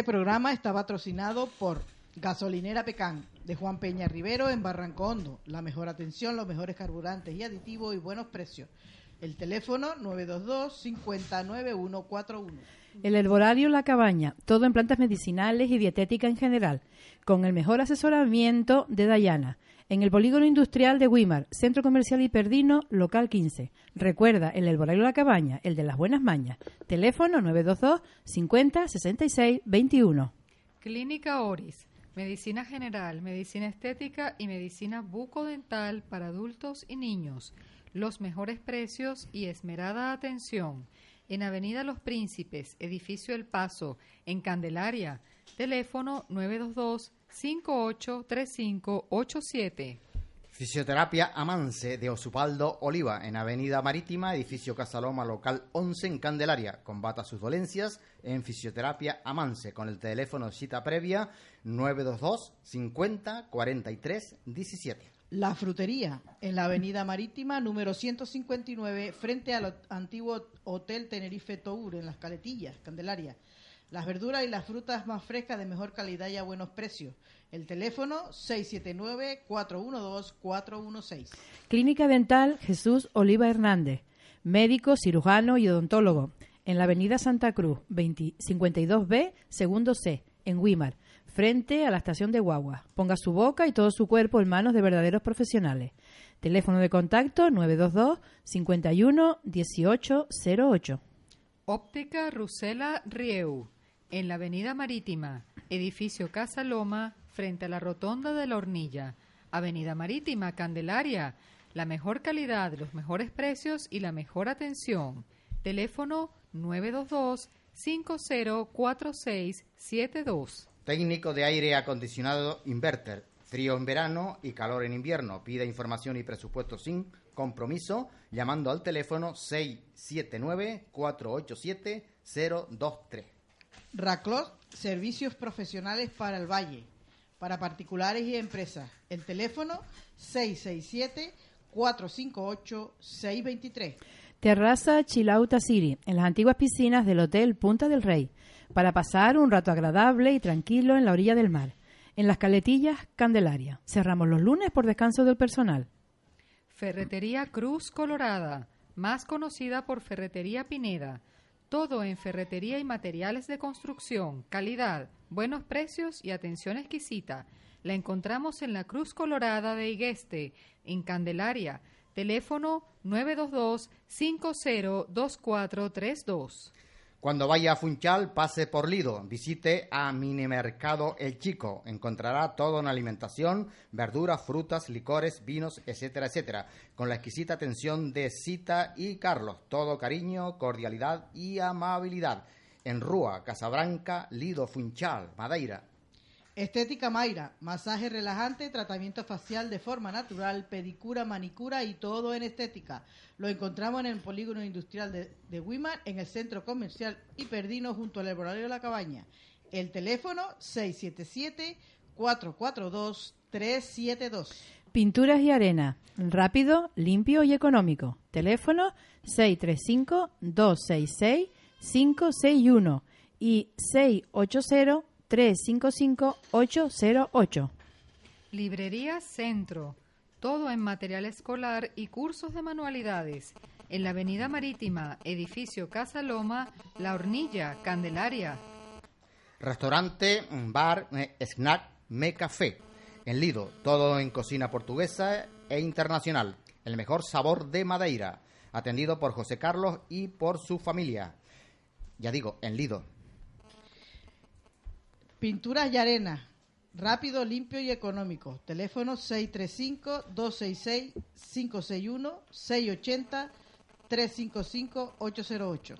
Este programa está patrocinado por Gasolinera Pecán de Juan Peña Rivero en Barranco Hondo. La mejor atención, los mejores carburantes y aditivos y buenos precios. El teléfono 922-509141. El Herbolario La Cabaña, todo en plantas medicinales y dietética en general, con el mejor asesoramiento de Dayana. En el Polígono Industrial de Wimar, Centro Comercial Hiperdino, local 15. Recuerda, el Herbolario La Cabaña, el de las buenas mañas. Teléfono 922 50 66 21. Clínica Oris. Medicina general, medicina estética y medicina bucodental para adultos y niños. Los mejores precios y esmerada atención. En Avenida Los Príncipes, Edificio El Paso, en Candelaria. Teléfono 922 583587. Fisioterapia Amance de Osupaldo Oliva en Avenida Marítima, edificio Casaloma local 11 en Candelaria. Combata sus dolencias en Fisioterapia Amance con el teléfono cita previa 922 50 43 17. La frutería en la avenida marítima número 159 frente al antiguo Hotel Tenerife Tour en las Caletillas, Candelaria. Las verduras y las frutas más frescas de mejor calidad y a buenos precios. El teléfono 679-412-416. Clínica Dental Jesús Oliva Hernández, médico, cirujano y odontólogo, en la Avenida Santa Cruz, 20 52B, segundo C, en Wimar, frente a la estación de Guagua. Ponga su boca y todo su cuerpo en manos de verdaderos profesionales. Teléfono de contacto 922 51 1808. Óptica Rusela Rieu, en la Avenida Marítima, edificio Casa Loma, frente a la Rotonda de la Hornilla. Avenida Marítima, Candelaria, la mejor calidad, los mejores precios y la mejor atención. Teléfono 922-504672. Técnico de aire acondicionado Inverter. Frío en verano y calor en invierno. Pida información y presupuesto sin compromiso llamando al teléfono 679-487-023. Raclot, servicios profesionales para el Valle, para particulares y empresas. El teléfono 667-458-623. Terraza Chilauta City, en las antiguas piscinas del Hotel Punta del Rey, para pasar un rato agradable y tranquilo en la orilla del mar. En las caletillas Candelaria. Cerramos los lunes por descanso del personal. Ferretería Cruz Colorada, más conocida por Ferretería Pineda. Todo en ferretería y materiales de construcción, calidad, buenos precios y atención exquisita. La encontramos en la Cruz Colorada de Igueste, en Candelaria. Teléfono 922-502432. Cuando vaya a Funchal, pase por Lido. Visite a Minimercado El Chico. Encontrará todo en alimentación, verduras, frutas, licores, vinos, etcétera, etcétera. Con la exquisita atención de Cita y Carlos. Todo cariño, cordialidad y amabilidad. En Rúa, Casabranca, Lido, Funchal, Madeira. Estética Mayra, masaje relajante, tratamiento facial de forma natural, pedicura, manicura y todo en estética. Lo encontramos en el polígono industrial de, de en el centro comercial Hiperdino, junto al laboratorio de la cabaña. El teléfono 677-442-372. Pinturas y arena, rápido, limpio y económico. Teléfono 635-266-561 y 680 355-808. Librería Centro. Todo en material escolar y cursos de manualidades. En la Avenida Marítima, edificio Casa Loma, La Hornilla, Candelaria. Restaurante, bar, eh, snack, me café. En Lido, todo en cocina portuguesa e internacional. el mejor sabor de Madeira, atendido por José Carlos y por su familia. Ya digo, en Lido. Pinturas y arena. Rápido, limpio y económico. Teléfono 635-266-561-680-355-808.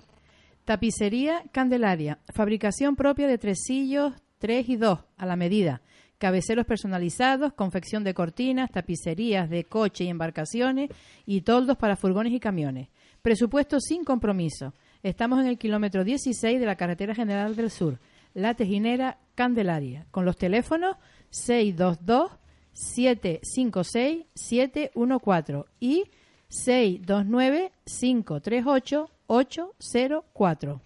Tapicería Candelaria. Fabricación propia de tresillos 3 y 2 a la medida. Cabeceros personalizados, confección de cortinas, tapicerías de coche y embarcaciones y toldos para furgones y camiones. Presupuesto sin compromiso. Estamos en el kilómetro 16 de la Carretera General del Sur, La Tejinera Candelaria, con los teléfonos 622-756-714 y 629-538-804.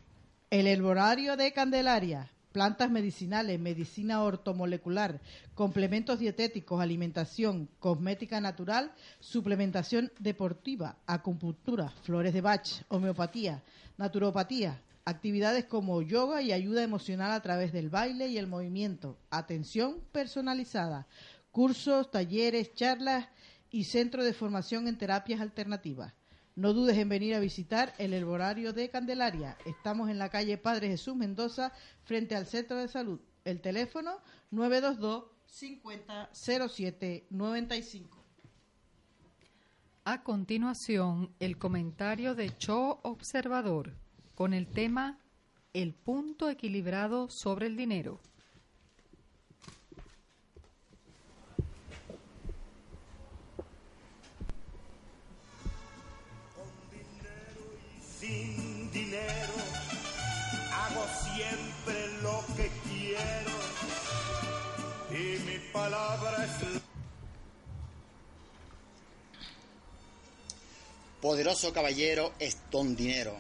El herborario de Candelaria. Plantas medicinales, medicina ortomolecular, complementos dietéticos, alimentación, cosmética natural, suplementación deportiva, acupuntura, flores de Bach, homeopatía, naturopatía, actividades como yoga y ayuda emocional a través del baile y el movimiento, atención personalizada, cursos, talleres, charlas y centro de formación en terapias alternativas. No dudes en venir a visitar el Herborario de Candelaria. Estamos en la calle Padre Jesús Mendoza, frente al Centro de Salud. El teléfono 922 50 07 95. A continuación, el comentario de Cho Observador con el tema El punto equilibrado sobre el dinero. sin dinero. Hago siempre lo que quiero. Y mi palabra es Poderoso caballero es don dinero.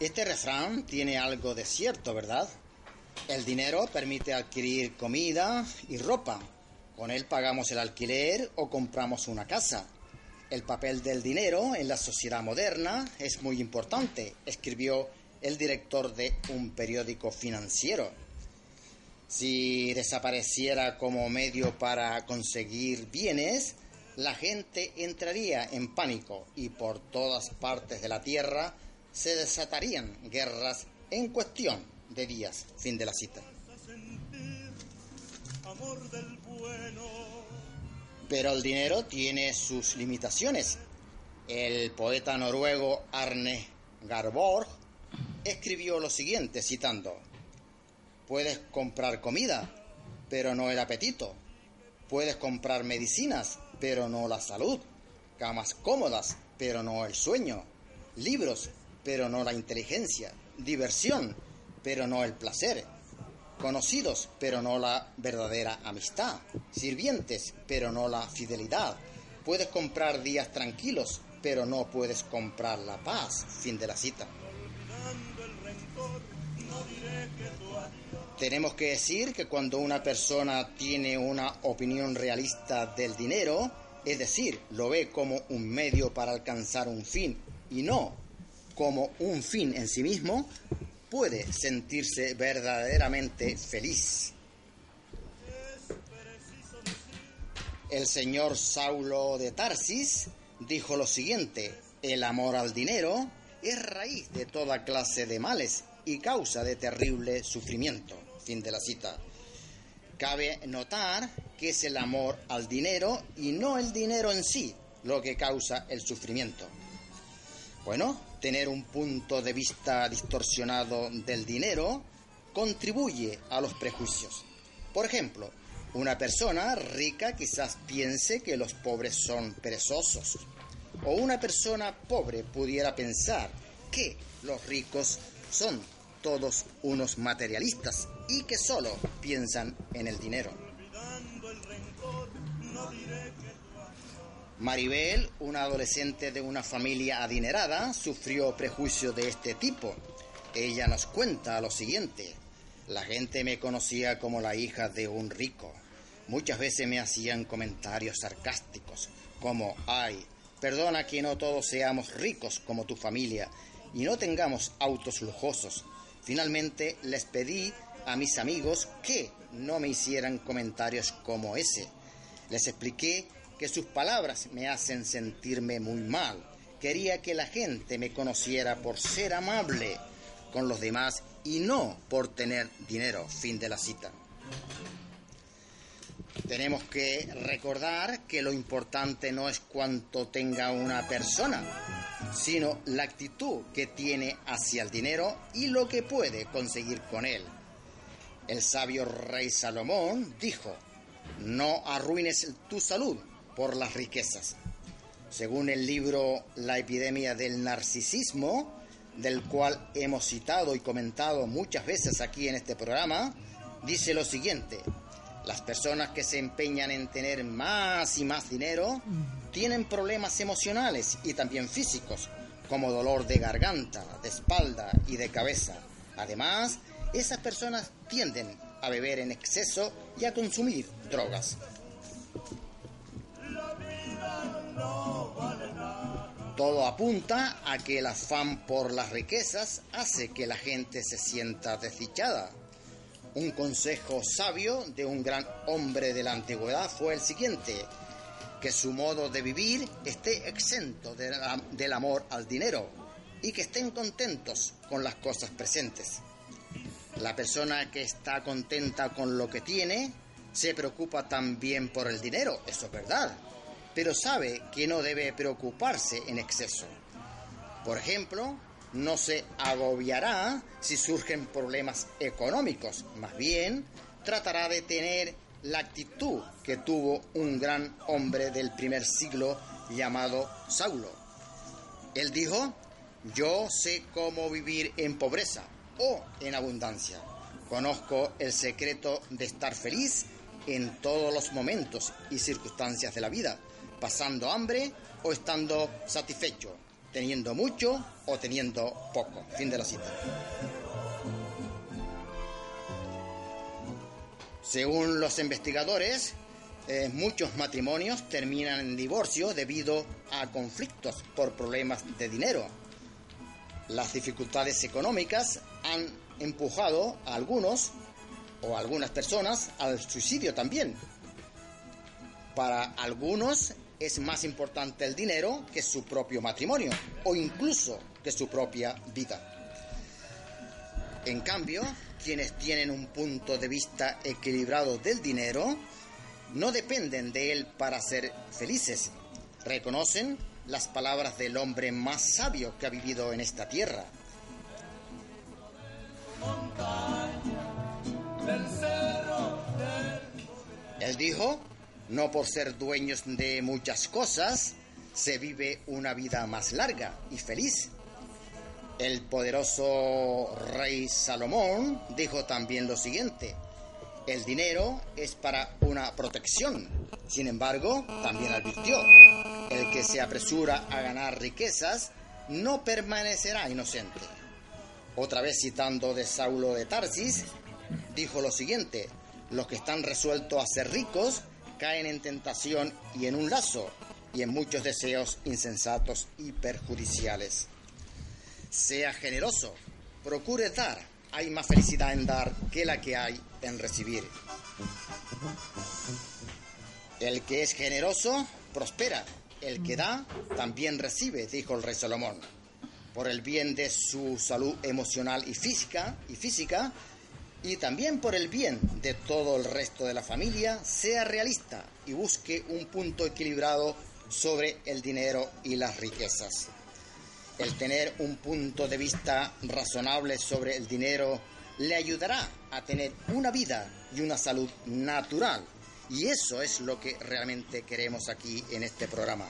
Este refrán tiene algo de cierto, ¿verdad? El dinero permite adquirir comida y ropa. Con él pagamos el alquiler o compramos una casa. El papel del dinero en la sociedad moderna es muy importante, escribió el director de un periódico financiero. Si desapareciera como medio para conseguir bienes, la gente entraría en pánico y por todas partes de la tierra se desatarían guerras en cuestión de días. Fin de la cita. Pero el dinero tiene sus limitaciones. El poeta noruego Arne Garborg escribió lo siguiente, citando, Puedes comprar comida, pero no el apetito. Puedes comprar medicinas, pero no la salud. Camas cómodas, pero no el sueño. Libros, pero no la inteligencia. Diversión, pero no el placer conocidos, pero no la verdadera amistad, sirvientes, pero no la fidelidad. Puedes comprar días tranquilos, pero no puedes comprar la paz. Fin de la cita. Tenemos que decir que cuando una persona tiene una opinión realista del dinero, es decir, lo ve como un medio para alcanzar un fin y no como un fin en sí mismo, puede sentirse verdaderamente feliz. El señor Saulo de Tarsis dijo lo siguiente, el amor al dinero es raíz de toda clase de males y causa de terrible sufrimiento. Fin de la cita. Cabe notar que es el amor al dinero y no el dinero en sí lo que causa el sufrimiento. Bueno, tener un punto de vista distorsionado del dinero contribuye a los prejuicios. Por ejemplo, una persona rica quizás piense que los pobres son perezosos. O una persona pobre pudiera pensar que los ricos son todos unos materialistas y que solo piensan en el dinero. Maribel, una adolescente de una familia adinerada, sufrió prejuicio de este tipo. Ella nos cuenta lo siguiente. La gente me conocía como la hija de un rico. Muchas veces me hacían comentarios sarcásticos, como, ay, perdona que no todos seamos ricos como tu familia y no tengamos autos lujosos. Finalmente les pedí a mis amigos que no me hicieran comentarios como ese. Les expliqué que sus palabras me hacen sentirme muy mal. Quería que la gente me conociera por ser amable con los demás y no por tener dinero. Fin de la cita. Tenemos que recordar que lo importante no es cuánto tenga una persona, sino la actitud que tiene hacia el dinero y lo que puede conseguir con él. El sabio rey Salomón dijo, no arruines tu salud por las riquezas. Según el libro La epidemia del narcisismo, del cual hemos citado y comentado muchas veces aquí en este programa, dice lo siguiente, las personas que se empeñan en tener más y más dinero tienen problemas emocionales y también físicos, como dolor de garganta, de espalda y de cabeza. Además, esas personas tienden a beber en exceso y a consumir drogas. Todo apunta a que el afán por las riquezas hace que la gente se sienta desdichada. Un consejo sabio de un gran hombre de la antigüedad fue el siguiente, que su modo de vivir esté exento del amor al dinero y que estén contentos con las cosas presentes. La persona que está contenta con lo que tiene se preocupa también por el dinero, eso es verdad, pero sabe que no debe preocuparse en exceso. Por ejemplo, no se agobiará si surgen problemas económicos, más bien tratará de tener la actitud que tuvo un gran hombre del primer siglo llamado Saulo. Él dijo, yo sé cómo vivir en pobreza o en abundancia. Conozco el secreto de estar feliz en todos los momentos y circunstancias de la vida, pasando hambre o estando satisfecho teniendo mucho o teniendo poco. Fin de la cita. Según los investigadores, eh, muchos matrimonios terminan en divorcio debido a conflictos por problemas de dinero. Las dificultades económicas han empujado a algunos o algunas personas al suicidio también. Para algunos es más importante el dinero que su propio matrimonio o incluso que su propia vida. En cambio, quienes tienen un punto de vista equilibrado del dinero no dependen de él para ser felices. Reconocen las palabras del hombre más sabio que ha vivido en esta tierra. Él dijo, no por ser dueños de muchas cosas, se vive una vida más larga y feliz. El poderoso rey Salomón dijo también lo siguiente, el dinero es para una protección. Sin embargo, también advirtió, el que se apresura a ganar riquezas no permanecerá inocente. Otra vez citando de Saulo de Tarsis, dijo lo siguiente, los que están resueltos a ser ricos caen en tentación y en un lazo y en muchos deseos insensatos y perjudiciales. Sea generoso, procure dar. Hay más felicidad en dar que la que hay en recibir. El que es generoso prospera, el que da también recibe, dijo el rey Salomón. Por el bien de su salud emocional y física, y física, y también por el bien de todo el resto de la familia, sea realista y busque un punto equilibrado sobre el dinero y las riquezas. El tener un punto de vista razonable sobre el dinero le ayudará a tener una vida y una salud natural. Y eso es lo que realmente queremos aquí en este programa.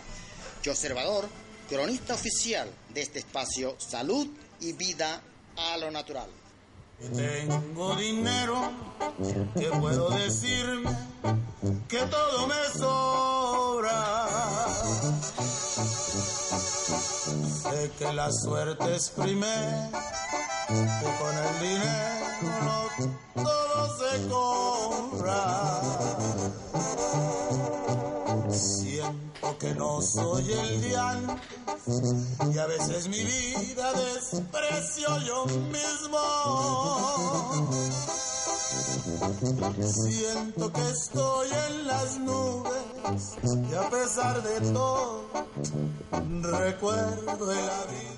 Yo, observador, cronista oficial de este espacio Salud y Vida a lo Natural. Tengo dinero, que puedo decirme que todo me sobra. Sé que la suerte es primero, que con el dinero todo se compra. Siento que no soy el diablo y a veces mi vida desprecio yo mismo. Siento que estoy en las nubes y a pesar de todo recuerdo el abismo.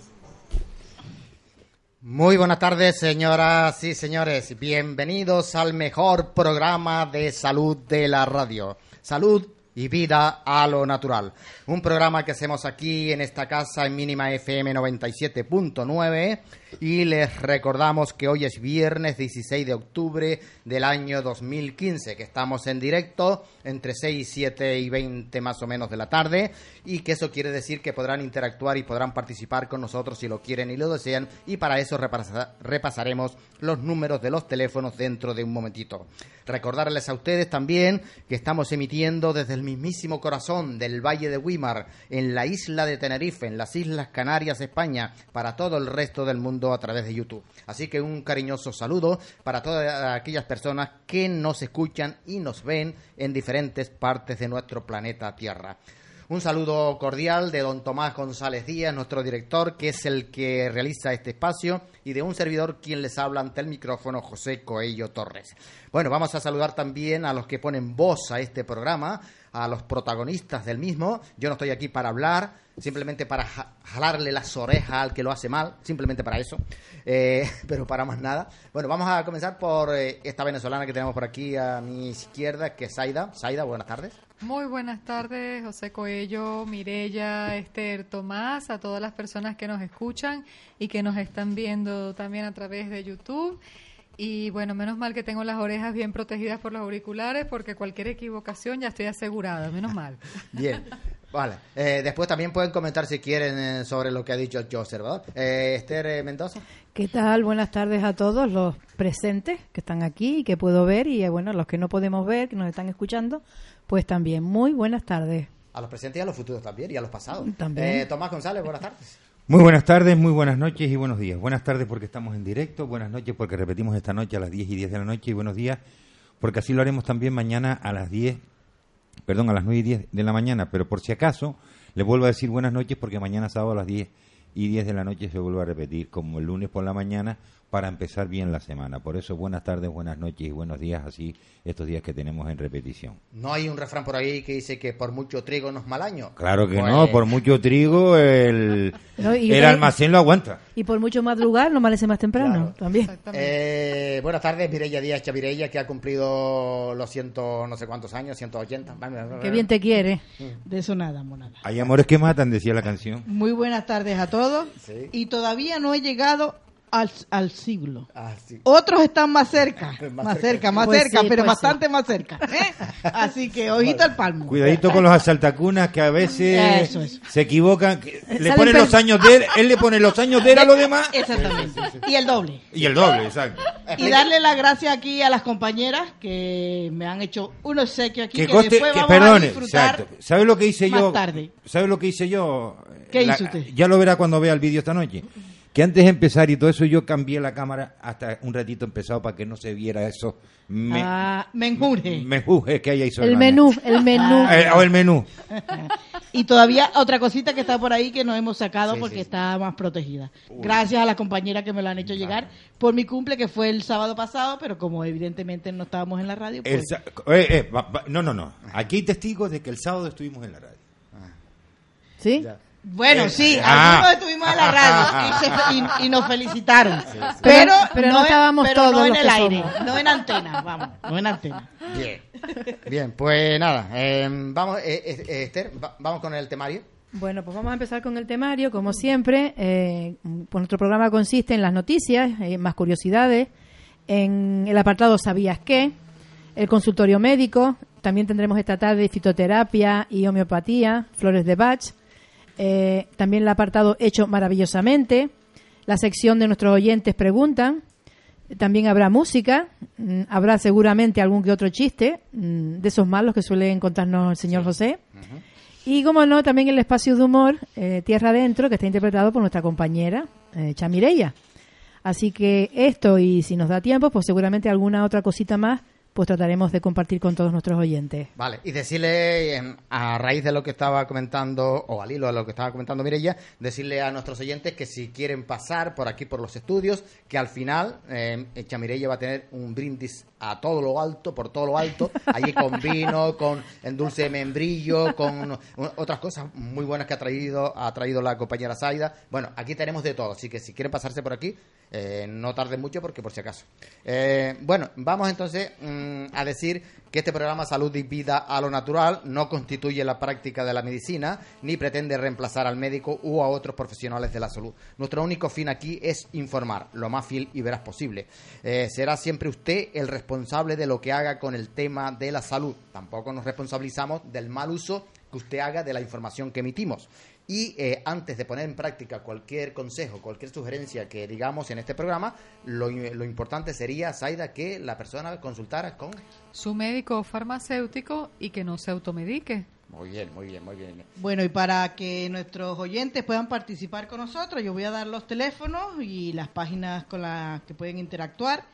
Muy buenas tardes, señoras y señores. Bienvenidos al mejor programa de salud de la radio. Salud y vida a lo natural. Un programa que hacemos aquí en esta casa en mínima FM 97.9 y les recordamos que hoy es viernes 16 de octubre del año 2015, que estamos en directo entre 6, 7 y 20 más o menos de la tarde y que eso quiere decir que podrán interactuar y podrán participar con nosotros si lo quieren y lo desean y para eso repasa- repasaremos los números de los teléfonos dentro de un momentito. Recordarles a ustedes también que estamos emitiendo desde el mismísimo corazón del Valle de Guimar, en la isla de Tenerife, en las Islas Canarias, España, para todo el resto del mundo a través de YouTube. Así que un cariñoso saludo para todas aquellas personas que nos escuchan y nos ven en diferentes partes de nuestro planeta Tierra. Un saludo cordial de don Tomás González Díaz, nuestro director, que es el que realiza este espacio, y de un servidor quien les habla ante el micrófono, José Coello Torres. Bueno, vamos a saludar también a los que ponen voz a este programa, a los protagonistas del mismo. Yo no estoy aquí para hablar, simplemente para ja- jalarle las orejas al que lo hace mal, simplemente para eso, eh, pero para más nada. Bueno, vamos a comenzar por eh, esta venezolana que tenemos por aquí a mi izquierda, que es Zaida. Zaida, buenas tardes. Muy buenas tardes, José Coello, Mirella, Esther, Tomás, a todas las personas que nos escuchan y que nos están viendo también a través de YouTube. Y bueno, menos mal que tengo las orejas bien protegidas por los auriculares porque cualquier equivocación ya estoy asegurada, menos mal. Bien, vale. Eh, después también pueden comentar si quieren eh, sobre lo que ha dicho Joser, ¿verdad? Eh, Esther eh, Mendoza. ¿Qué tal? Buenas tardes a todos los presentes que están aquí y que puedo ver y eh, bueno, los que no podemos ver, que nos están escuchando, pues también muy buenas tardes. A los presentes y a los futuros también, y a los pasados. También. Eh, Tomás González, buenas tardes. Muy buenas tardes, muy buenas noches y buenos días. Buenas tardes porque estamos en directo, buenas noches porque repetimos esta noche a las 10 y 10 de la noche y buenos días porque así lo haremos también mañana a las 10, perdón, a las 9 y 10 de la mañana, pero por si acaso les vuelvo a decir buenas noches porque mañana sábado a las 10 y 10 de la noche se vuelve a repetir como el lunes por la mañana para empezar bien la semana. Por eso buenas tardes, buenas noches y buenos días así estos días que tenemos en repetición. No hay un refrán por ahí que dice que por mucho trigo no es mal año. Claro que Pues, no, por mucho trigo el, No, y el almacén lo aguanta. Y por mucho madrugar, no amanece más temprano Claro. también. Eh, buenas tardes, Mireia Díaz Chavirella, que ha cumplido los ciento no sé cuántos años, 180. Qué bien te quiere. De eso nada, monada. Hay amores que matan, decía la canción. Muy buenas tardes a todos. Sí. Y todavía no he llegado al, al siglo. Ah, sí. Otros están más cerca, Más más, cerca. cerca, más Pues cerca, sí, pero pues bastante más cerca. ¿eh? Así que ojito al palmo. Cuidadito con los asaltacunas que a veces Eso, eso. se equivocan. le ponen per- los años de él, él le pone los años de él a los demás. Exactamente. Y el doble. Y el doble, exacto. Y darle las gracias aquí a las compañeras que me han hecho un obsequio aquí Que que, coste, después que vamos a perdone, disfrutar. exacto. ¿Sabe lo que hice más yo? tarde. ¿Sabe lo que hice yo? ¿Qué La- hizo usted? Ya lo verá cuando vea el vídeo esta noche. Que antes de empezar y todo eso yo cambié la cámara hasta un ratito empezado para que no se viera eso. Me, Ah, menjurje. me juje que haya hizo El menú, el menú. Eh, o el menú. Y todavía otra cosita que está por ahí que no hemos sacado Sí, porque sí, sí. está más protegida. Gracias a las compañeras que me lo han hecho llegar por mi cumple que fue el sábado pasado, pero como evidentemente no estábamos en la radio, El pues eh, eh, va- va- no, no, no. Aquí hay testigos de que el sábado estuvimos en la radio. ¿Sí? Ya. Bueno, sí, Ah. algunos estuvimos en la radio y, se- y- y nos felicitaron. Pero, Pero no estábamos pero todos no en los el que aire, somos. no en antena, vamos, no en antena. Bien. Bien, pues nada. eh, vamos, eh, eh, eh, Esther, va- vamos con el temario. Bueno, pues vamos a empezar con el temario. Como siempre, eh, pues nuestro programa consiste en las noticias, eh, más curiosidades, en el apartado ¿Sabías qué? El consultorio médico. También tendremos esta tarde fitoterapia y homeopatía, flores de Bach. Eh, también el apartado Hecho maravillosamente. La sección de nuestros oyentes preguntan. También habrá música, mm, habrá seguramente algún que otro chiste, mm, de esos malos que suele contarnos el señor José. Y como no, también el espacio de humor, eh, Tierra Adentro, que está interpretado por nuestra compañera eh, Chamireya. Así que esto, y si nos da tiempo, pues seguramente alguna otra cosita más pues trataremos de compartir con todos nuestros oyentes. Vale, y decirle, em, a raíz de lo que estaba comentando, o al hilo de lo que estaba comentando Mirella, decirle a nuestros oyentes que si quieren pasar por aquí por los estudios, que al final eh, Echa Mirella va a tener un brindis a todo lo alto, por todo lo alto, allí con vino, con dulce de membrillo, con otras cosas muy buenas que ha traído, ha traído la compañera Zaida. Bueno, aquí tenemos de todo, así que si quieren pasarse por aquí, eh, no tarden mucho porque por si acaso. Eh, bueno, vamos entonces mm, a decir que este programa Salud y Vida a lo Natural no constituye la práctica de la medicina ni pretende reemplazar al médico u a otros profesionales de la salud. Nuestro único fin aquí es informar lo más fiel y veraz posible. Eh, será siempre usted el responsable de lo que haga con el tema de la salud. Tampoco nos responsabilizamos del mal uso que usted haga de la información que emitimos. Y eh, antes de poner en práctica cualquier consejo, cualquier sugerencia que digamos en este programa, lo, lo importante sería, Zaida, que la persona consultara con... Su médico o farmacéutico y que no se automedique. Muy bien, muy bien, muy bien. Bueno, y para que nuestros oyentes puedan participar con nosotros, yo voy a dar los teléfonos y las páginas con las que pueden interactuar.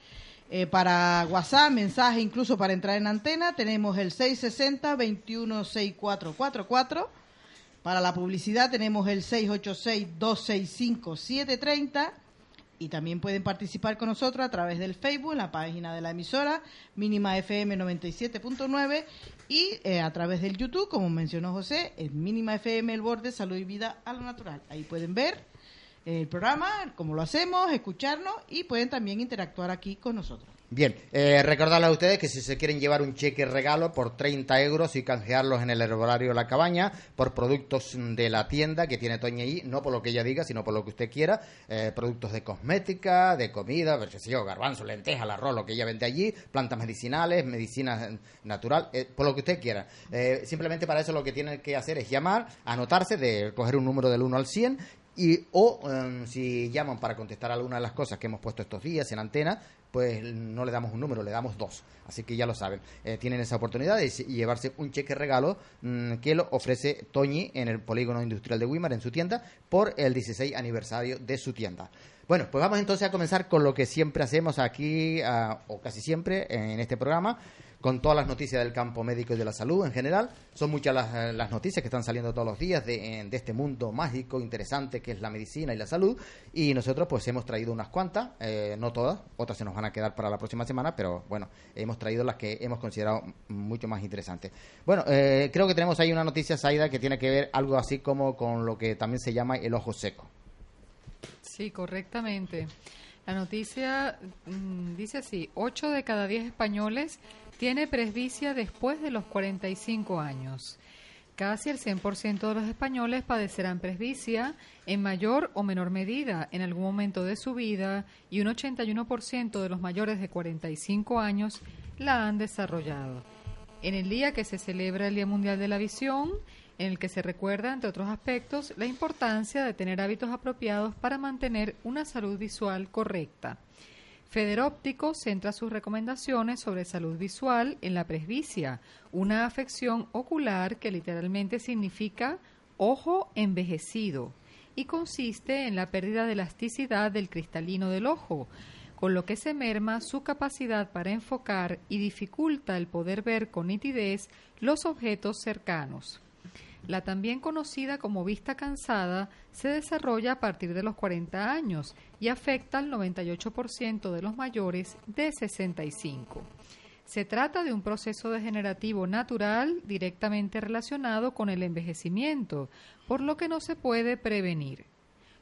Eh, para WhatsApp, mensaje, incluso para entrar en antena, tenemos el 660-216444. Para la publicidad tenemos el 686-265-730. Y también pueden participar con nosotros a través del Facebook, en la página de la emisora, Mínima FM 97.9, y eh, a través del YouTube, como mencionó José, es Mínima FM El Borde, Salud y Vida a lo Natural. Ahí pueden ver el programa, cómo lo hacemos, escucharnos y pueden también interactuar aquí con nosotros. Bien, eh, recordarles a ustedes que si se quieren llevar un cheque regalo por 30 euros y canjearlos en el herbolario de la cabaña por productos de la tienda que tiene Toña ahí, no por lo que ella diga, sino por lo que usted quiera, eh, productos de cosmética, de comida, pues, garbanzo, lenteja, arroz, lo que ella vende allí, plantas medicinales, medicina eh, natural, eh, por lo que usted quiera. Eh, simplemente para eso lo que tiene que hacer es llamar, anotarse, de coger un número del 1 al 100 y o em, si llaman para contestar alguna de las cosas que hemos puesto estos días en antena, pues no le damos un número, le damos dos. Así que ya lo saben. Eh, tienen esa oportunidad de llevarse un cheque regalo mm, que lo ofrece Toñi en el Polígono Industrial de Wimar, en su tienda, por el 16 aniversario de su tienda. Bueno, pues vamos entonces a comenzar con lo que siempre hacemos aquí, ah, o casi siempre, en este programa, con todas las noticias del campo médico y de la salud en general. Son muchas las, eh, noticias que están saliendo todos los días de, eh, de este mundo mágico, interesante que es la medicina y la salud. Y nosotros pues hemos traído unas cuantas, eh, no todas, otras se nos van a quedar para la próxima semana, pero bueno, hemos traído las que hemos considerado mucho más interesantes. Bueno, eh, creo que tenemos ahí una noticia, Saida, que tiene que ver algo así como con lo que también se llama el ojo seco. Sí, correctamente. La noticia mm, dice así, 8 de cada 10 españoles tiene presbicia después de los 45 años. Casi el 100% de los españoles padecerán presbicia en mayor o menor medida en algún momento de su vida y un 81% de los mayores de 45 años la han desarrollado. En el día que se celebra el Día Mundial de la Visión, en el que se recuerda, entre otros aspectos, la importancia de tener hábitos apropiados para mantener una salud visual correcta. Federóptico centra sus recomendaciones sobre salud visual en la presbicia, una afección ocular que literalmente significa ojo envejecido y consiste en la pérdida de elasticidad del cristalino del ojo, con lo que se merma su capacidad para enfocar y dificulta el poder ver con nitidez los objetos cercanos. La también conocida como vista cansada se desarrolla a partir de los 40 años y afecta al 98% de los mayores de 65. Se trata de un proceso degenerativo natural directamente relacionado con el envejecimiento, por lo que no se puede prevenir.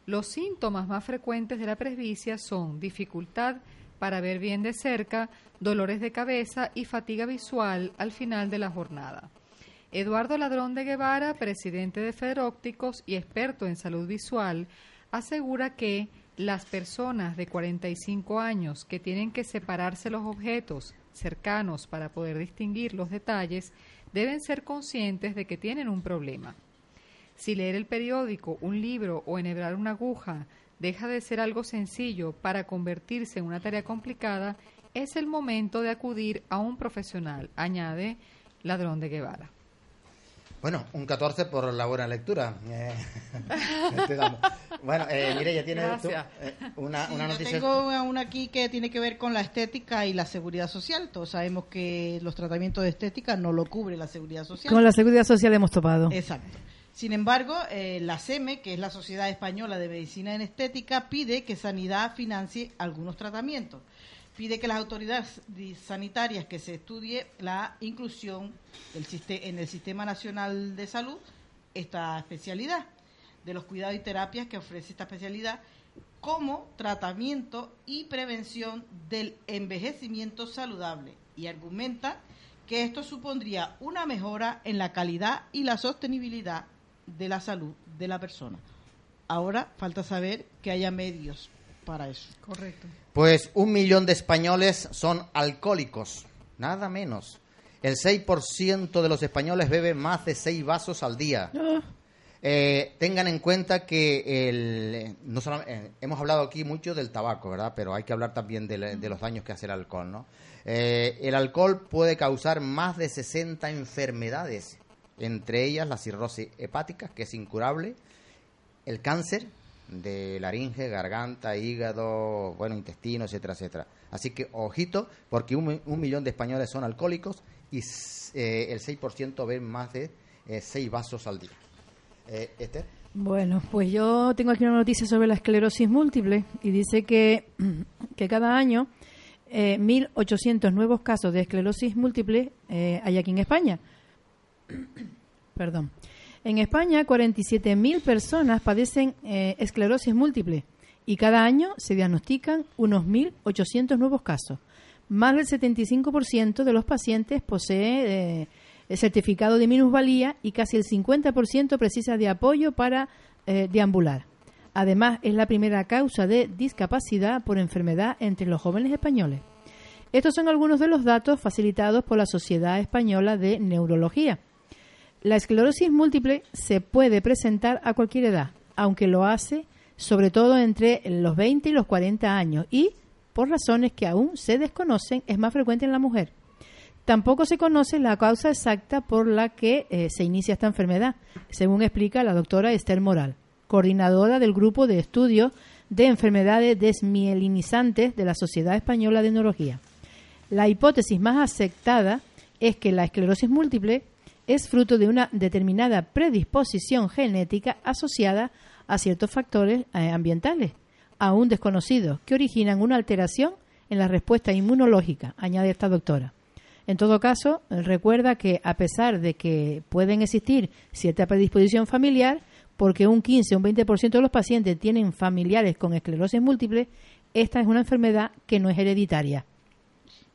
Los síntomas más frecuentes de la presbicia son dificultad para ver bien de cerca, dolores de cabeza y fatiga visual al final de la jornada. Eduardo Ladrón de Guevara, presidente de Federópticos y experto en salud visual, asegura que las personas de 45 años que tienen que separarse los objetos cercanos para poder distinguir los detalles deben ser conscientes de que tienen un problema. Si leer el periódico, un libro o enhebrar una aguja deja de ser algo sencillo para convertirse en una tarea complicada, es el momento de acudir a un profesional, añade Ladrón de Guevara. Bueno, un 14 por la buena lectura. Eh, bueno, eh, Mireia, ¿tienes tú, eh, una, Sí, una yo noticia? tengo una, una aquí que tiene que ver con la estética y la seguridad social. Todos sabemos que los tratamientos de estética no lo cubre la seguridad social. Con la seguridad social hemos topado. Exacto. Sin embargo, eh, la SEME, que es la Sociedad Española de Medicina en Estética, pide que Sanidad financie algunos tratamientos. Pide que las autoridades sanitarias que se estudie la inclusión del en el Sistema Nacional de Salud esta especialidad, de los cuidados y terapias que ofrece esta especialidad como tratamiento y prevención del envejecimiento saludable y argumenta que esto supondría una mejora en la calidad y la sostenibilidad de la salud de la persona. Ahora falta saber que haya medios para eso. Correcto. Pues un millón de españoles son alcohólicos, nada menos. El 6% de los españoles bebe más de 6 vasos al día. Eh, tengan en cuenta que el, no solo- eh, hemos hablado aquí mucho del tabaco, ¿verdad? Pero hay que hablar también de, de los daños que hace el alcohol, ¿no? Eh, el alcohol puede causar más de 60 enfermedades, entre ellas la cirrosis hepática, que es incurable, el cáncer de laringe, garganta, hígado, bueno, intestino, etcétera, etcétera. Así que ojito, porque un, un millón de españoles son alcohólicos y eh, el 6% ven más de 6 vasos al día. Eh, Esther. Bueno, pues yo tengo aquí una noticia sobre la esclerosis múltiple y dice que, que cada año eh, 1.800 nuevos casos de esclerosis múltiple eh, hay aquí en España. Perdón. En España, 47.000 personas padecen eh, esclerosis múltiple y cada año se diagnostican unos 1.800 nuevos casos. Más del 75% de los pacientes posee eh, el certificado de minusvalía y casi el 50% precisa de apoyo para eh, deambular. Además, es la primera causa de discapacidad por enfermedad entre los jóvenes españoles. Estos son algunos de los datos facilitados por la Sociedad Española de Neurología. La esclerosis múltiple se puede presentar a cualquier edad, aunque lo hace sobre todo entre los 20 y los 40 años y, por razones que aún se desconocen, es más frecuente en la mujer. Tampoco se conoce la causa exacta por la que eh, se inicia esta enfermedad, según explica la doctora Esther Moral, coordinadora del grupo de estudios de enfermedades desmielinizantes de la Sociedad Española de Neurología. La hipótesis más aceptada es que la esclerosis múltiple es fruto de una determinada predisposición genética asociada a ciertos factores eh, ambientales, aún desconocidos, que originan una alteración en la respuesta inmunológica, añade esta doctora. En todo caso, recuerda que a pesar de que pueden existir cierta predisposición familiar, porque un 15 o un 20% de los pacientes tienen familiares con esclerosis múltiple, esta es una enfermedad que no es hereditaria.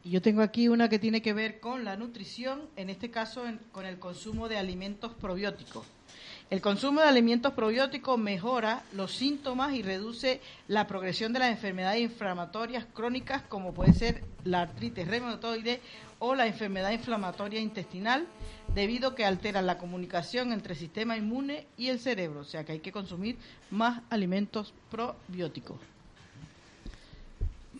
Y yo tengo aquí una que tiene que ver con la nutrición, en este caso con el consumo de alimentos probióticos. El consumo de alimentos probióticos mejora los síntomas y reduce la progresión de las enfermedades inflamatorias crónicas como puede ser la artritis reumatoide o la enfermedad inflamatoria intestinal debido a que alteran la comunicación entre el sistema inmune y el cerebro, o sea que hay que consumir más alimentos probióticos.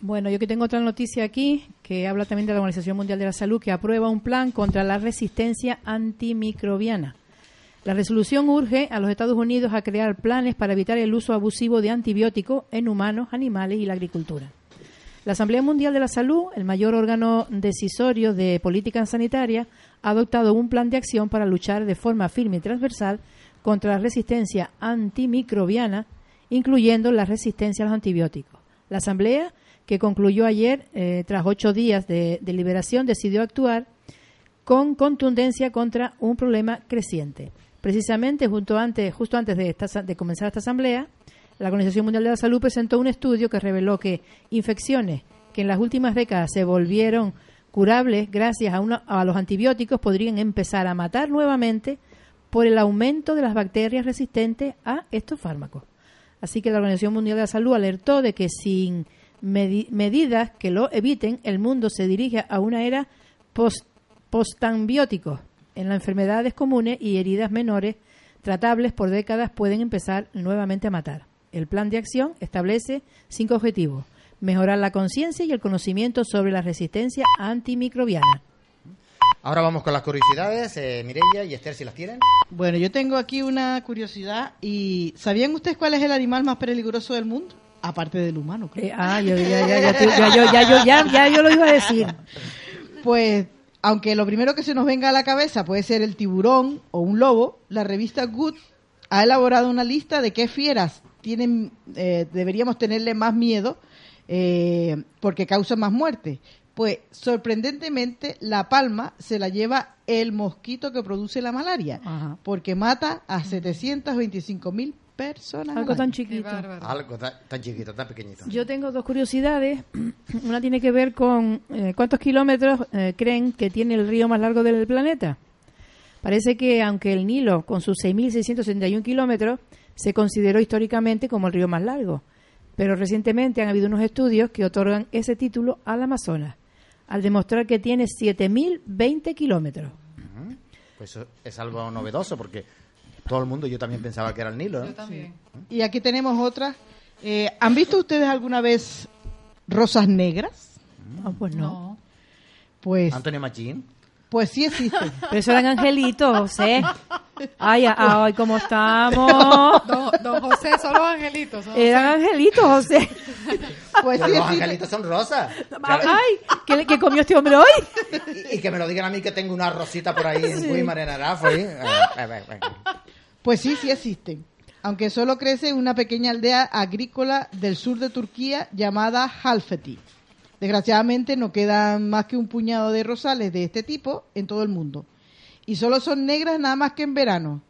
Bueno, yo que tengo otra noticia aquí que habla también de la Organización Mundial de la Salud que aprueba un plan contra la resistencia antimicrobiana. La resolución urge a los Estados Unidos a crear planes para evitar el uso abusivo de antibióticos en humanos, animales y la agricultura. La Asamblea Mundial de la Salud, el mayor órgano decisorio de política sanitaria, ha adoptado un plan de acción para luchar de forma firme y transversal contra la resistencia antimicrobiana, incluyendo la resistencia a los antibióticos. La Asamblea, que concluyó ayer, eh, tras ocho días de deliberación, decidió actuar con contundencia contra un problema creciente. Precisamente, junto antes, justo antes de, esta- de comenzar esta asamblea, la Organización Mundial de la Salud presentó un estudio que reveló que infecciones que en las últimas décadas se volvieron curables gracias a, a los antibióticos podrían empezar a matar nuevamente por el aumento de las bacterias resistentes a estos fármacos. Así que la Organización Mundial de la Salud alertó de que sin medi- medidas que lo eviten, el mundo se dirige a una era post postanbióticos en las enfermedades comunes y heridas menores tratables por décadas pueden empezar nuevamente a matar. El plan de acción establece cinco objetivos. Mejorar la conciencia y el conocimiento sobre la resistencia antimicrobiana. Ahora vamos con las curiosidades, eh, Mireia y Esther, si las tienen. Bueno, yo tengo aquí una curiosidad y ¿sabían ustedes cuál es el animal más peligroso del mundo? Aparte del humano, creo. Eh, ah, yo ya, yo, ya, yo, ya, ya yo lo iba a decir. Pues, aunque lo primero que se nos venga a la cabeza puede ser el tiburón o un lobo, la revista Good ha elaborado una lista de qué fieras tienen, eh, deberíamos tenerle más miedo eh, porque causan más muerte. Pues, sorprendentemente, la palma se la lleva el mosquito que produce la malaria, Ajá. porque mata a 725 mil personas. al Algo tan chiquito. Algo tan, tan chiquito, tan pequeñito. Yo tengo dos curiosidades. Una tiene que ver con eh, cuántos kilómetros eh, creen que tiene el río más largo del planeta. Parece que aunque el Nilo, con sus 6.661 kilómetros, se consideró históricamente como el río más largo, pero recientemente han habido unos estudios que otorgan ese título al Amazonas, al demostrar que tiene 7.020 kilómetros. Pues eso es algo novedoso porque todo el mundo, yo también pensaba que era el Nilo, ¿no? Yo también. Y aquí tenemos otra. Eh, ¿Han visto ustedes alguna vez rosas negras? Ah, pues no. No. Pues, Antonio Machín. pues sí existen. Pero eso eran angelitos, José. Ay, ay, ¿cómo estamos? Don, don José, son los angelitos. son- Eran angelitos, José. Pues sí los angelitos son rosas. Ay, ¿qué, qué comió este hombre hoy? Y, y que me lo digan a mí que tengo una rosita por ahí en Guimar, en Arafo. ¿eh? Pues sí, sí existen. Aunque solo crece en una pequeña aldea agrícola del sur de Turquía llamada Halfeti. Desgraciadamente no quedan más que un puñado de rosales de este tipo en todo el mundo. Y solo son negras nada más que en verano,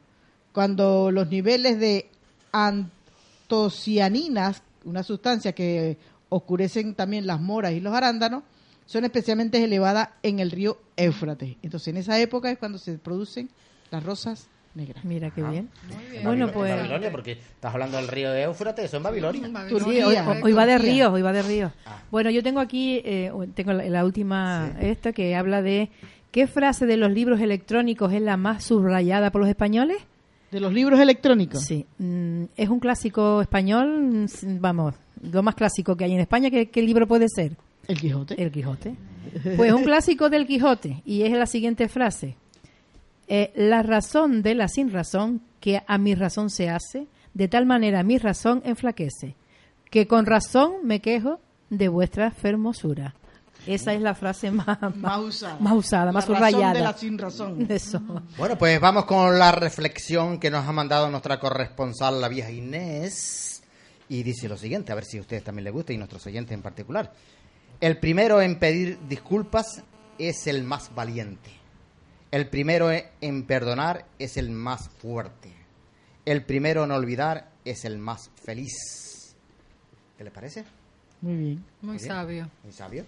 cuando los niveles de antocianinas, una sustancia que oscurecen también las moras y los arándanos, son especialmente elevadas en el río Éufrates. Entonces en esa época es cuando se producen las rosas Mira qué bien. Muy bien. Bueno, pues- en Babilonia, porque estás hablando del río de Éufrates, eso en Babilonia. Hoy, va de ríos, hoy va de ríos. Ah. Bueno, yo tengo aquí, eh, tengo la, la última, esta que habla de qué frase de los libros electrónicos es la más subrayada por los españoles. De los libros electrónicos. Sí, mm, es un clásico español, mm, vamos, lo más clásico que hay en España. ¿Qué, qué libro puede ser? El Quijote. El Quijote. Pues un clásico del Quijote y es la siguiente frase. Eh, la razón de la sin razón que a mi razón se hace, de tal manera mi razón enflaquece, que con razón me quejo de vuestra fermosura. Esa es la frase más, Más usada. más usada, más La razón subrayada. de la sin razón. Eso. Bueno, pues vamos con la reflexión que nos ha mandado nuestra corresponsal, la vieja Inés. Y dice lo siguiente, a ver si a ustedes también les gusta y nuestros oyentes en particular. El primero en pedir disculpas es el más valiente. El primero en perdonar es el más fuerte. El primero en olvidar es el más feliz. ¿Qué le parece? Muy bien. Muy bien. sabio. Muy sabio.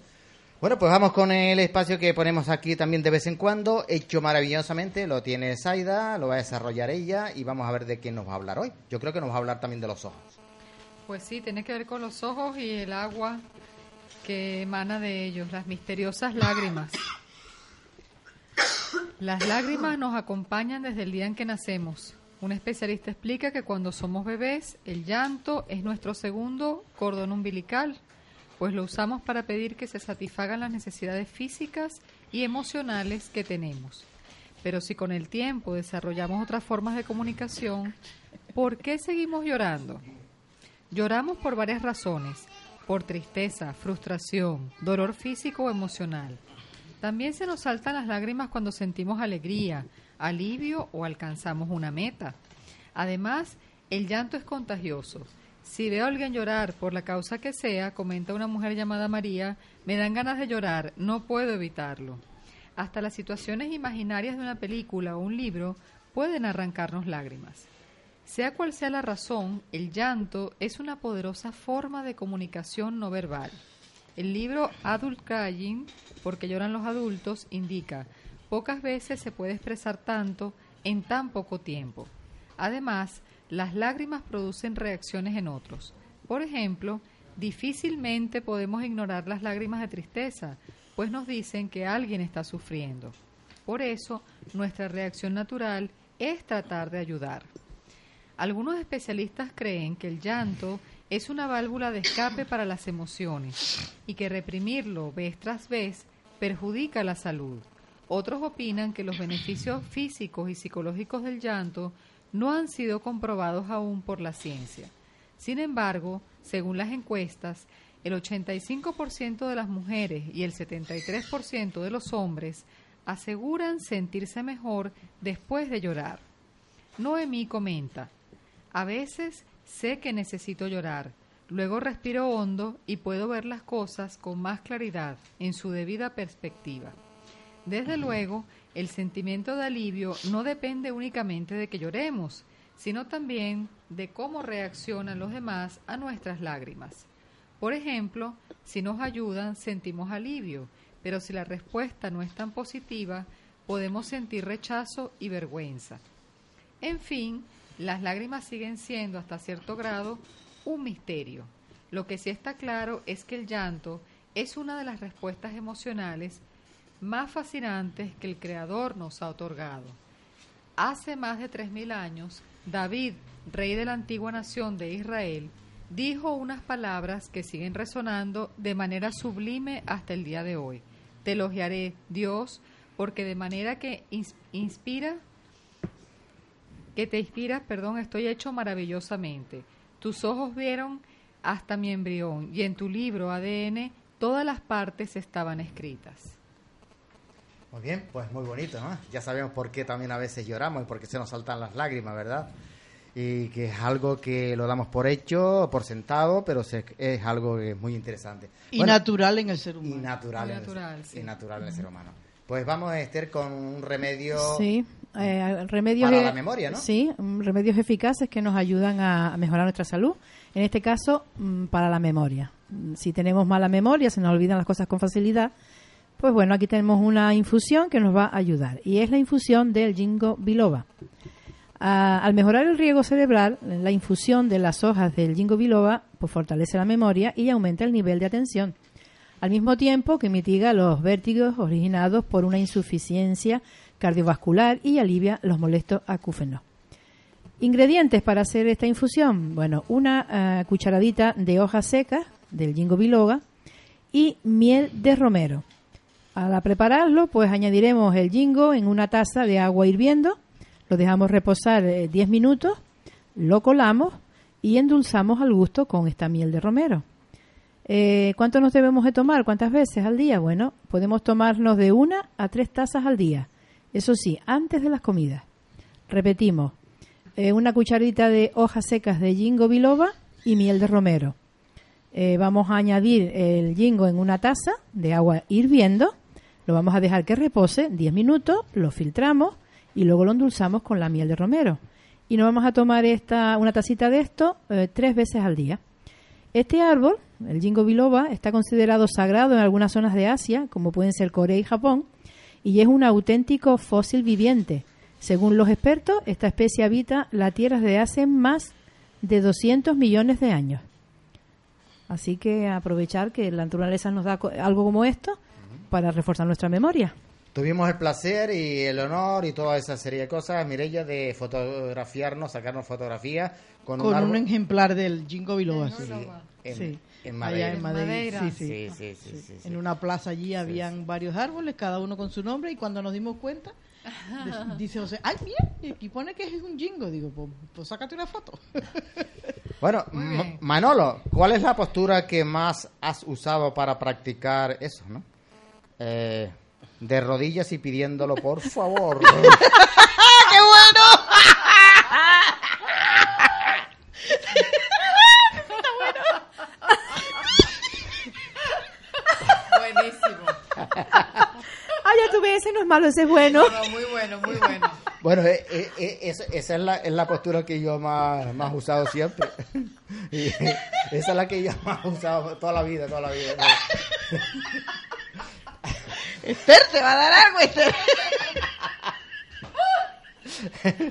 Bueno, pues vamos con el espacio que ponemos aquí también de vez en cuando, hecho maravillosamente, lo tiene Saida, lo va a desarrollar ella y vamos a ver de qué nos va a hablar hoy. Yo creo que nos va a hablar también de los ojos. Pues sí, tiene que ver con los ojos y el agua que emana de ellos, las misteriosas lágrimas. Las lágrimas nos acompañan desde el día en que nacemos. Un especialista explica que cuando somos bebés, el llanto es nuestro segundo cordón umbilical, pues lo usamos para pedir que se satisfagan las necesidades físicas y emocionales que tenemos. Pero si con el tiempo desarrollamos otras formas de comunicación, ¿por qué seguimos llorando? Lloramos por varias razones, por tristeza, frustración, dolor físico o emocional. También se nos saltan las lágrimas cuando sentimos alegría, alivio o alcanzamos una meta. Además, el llanto es contagioso. Si veo a alguien llorar por la causa que sea, comenta una mujer llamada María, me dan ganas de llorar, no puedo evitarlo. Hasta las situaciones imaginarias de una película o un libro pueden arrancarnos lágrimas. Sea cual sea la razón, el llanto es una poderosa forma de comunicación no verbal. El libro Adult Crying, porque lloran los adultos, indica, pocas veces se puede expresar tanto en tan poco tiempo. Además, las lágrimas producen reacciones en otros. Por ejemplo, difícilmente podemos ignorar las lágrimas de tristeza, pues nos dicen que alguien está sufriendo. Por eso, nuestra reacción natural es tratar de ayudar. Algunos especialistas creen que el llanto es una válvula de escape para las emociones y que reprimirlo vez tras vez perjudica la salud. Otros opinan que los beneficios físicos y psicológicos del llanto no han sido comprobados aún por la ciencia. Sin embargo, según las encuestas, el 85% de las mujeres y el 73% de los hombres aseguran sentirse mejor después de llorar. Noemí comenta, a veces sé que necesito llorar, luego respiro hondo y puedo ver las cosas con más claridad en su debida perspectiva. Desde luego, el sentimiento de alivio no depende únicamente de que lloremos, sino también de cómo reaccionan los demás a nuestras lágrimas. Por ejemplo, si nos ayudan, sentimos alivio, pero si la respuesta no es tan positiva, podemos sentir rechazo y vergüenza. En fin, las lágrimas siguen siendo hasta cierto grado un misterio. Lo que sí está claro es que el llanto es una de las respuestas emocionales más fascinantes que el Creador nos ha otorgado. Hace más de tres mil años, David, rey de la antigua nación de Israel, dijo unas palabras que siguen resonando de manera sublime hasta el día de hoy. Te elogiaré, Dios, porque de manera que inspira, que te inspira, perdón, estoy hecho maravillosamente. Tus ojos vieron hasta mi embrión y en tu libro ADN todas las partes estaban escritas. Muy bien, pues muy bonito, ¿no? Ya sabemos por qué también a veces lloramos y por qué se nos saltan las lágrimas, ¿verdad? Y que es algo que lo damos por hecho, por sentado, pero es algo muy interesante. Y natural en el ser humano. Y natural, en, el, natural en el ser humano. Pues vamos, a Esther, con un remedio... Sí, eh, remedios para la memoria, ¿no? Sí, mm, remedios eficaces que nos ayudan a mejorar nuestra salud. En este caso, mm, para la memoria. Mm, si tenemos mala memoria, se nos olvidan las cosas con facilidad, pues bueno, aquí tenemos una infusión que nos va a ayudar y es la infusión del jingo biloba. Ah, al mejorar el riego cerebral, la infusión de las hojas del jingo biloba pues fortalece la memoria y aumenta el nivel de atención, al mismo tiempo que mitiga los vértigos originados por una insuficiencia cardiovascular y alivia los molestos acúfenos. Ingredientes para hacer esta infusión. Bueno, una ah, cucharadita de hojas secas del jingo biloba y miel de romero. Al prepararlo, pues añadiremos el jingo en una taza de agua hirviendo, lo dejamos reposar 10 eh, minutos, lo colamos y endulzamos al gusto con esta miel de romero. Eh, ¿Cuánto nos debemos de tomar? ¿Cuántas veces al día? Bueno, podemos tomarnos de una a tres tazas al día. Eso sí, antes de las comidas. Repetimos, eh, una cucharita de hojas secas de jingo biloba y miel de romero. vamos a añadir el jingo en una taza de agua hirviendo lo vamos a dejar que repose 10 minutos, lo filtramos y luego lo endulzamos con la miel de romero. Y nos vamos a tomar esta, una tacita de esto eh, tres veces al día. Este árbol, el jingo biloba, está considerado sagrado en algunas zonas de Asia, como pueden ser Corea y Japón, y es un auténtico fósil viviente. Según los expertos, esta especie habita la Tierra desde hace más de 200 millones de años. Así que aprovechar que la naturaleza nos da algo como esto para reforzar nuestra memoria. Tuvimos el placer y el honor y toda esa serie de cosas, Mirella, de fotografiarnos, sacarnos fotografías con, un, ejemplar del Jingo Biloba. Sí, en, Madeira. Sí, sí, sí, En una plaza allí habían varios árboles, cada uno con su nombre, y cuando nos dimos cuenta, dice José, ay, mira, aquí pone que es un jingo. Digo, pues, pues sácate una foto. bueno, Manolo, ¿cuál es la postura que más has usado para practicar eso, no? eh, de rodillas y pidiéndolo, por favor. ¡Qué bueno! Buenísimo. Ah, ya tuve, ese no es malo, ese es bueno. muy bueno, muy bueno. Bueno, eh, eh, eh, esa, es, la, es, la, postura que yo más, más he usado siempre. esa es la que yo más he usado toda la vida, toda la vida. Esther, te va a dar algo, Esther.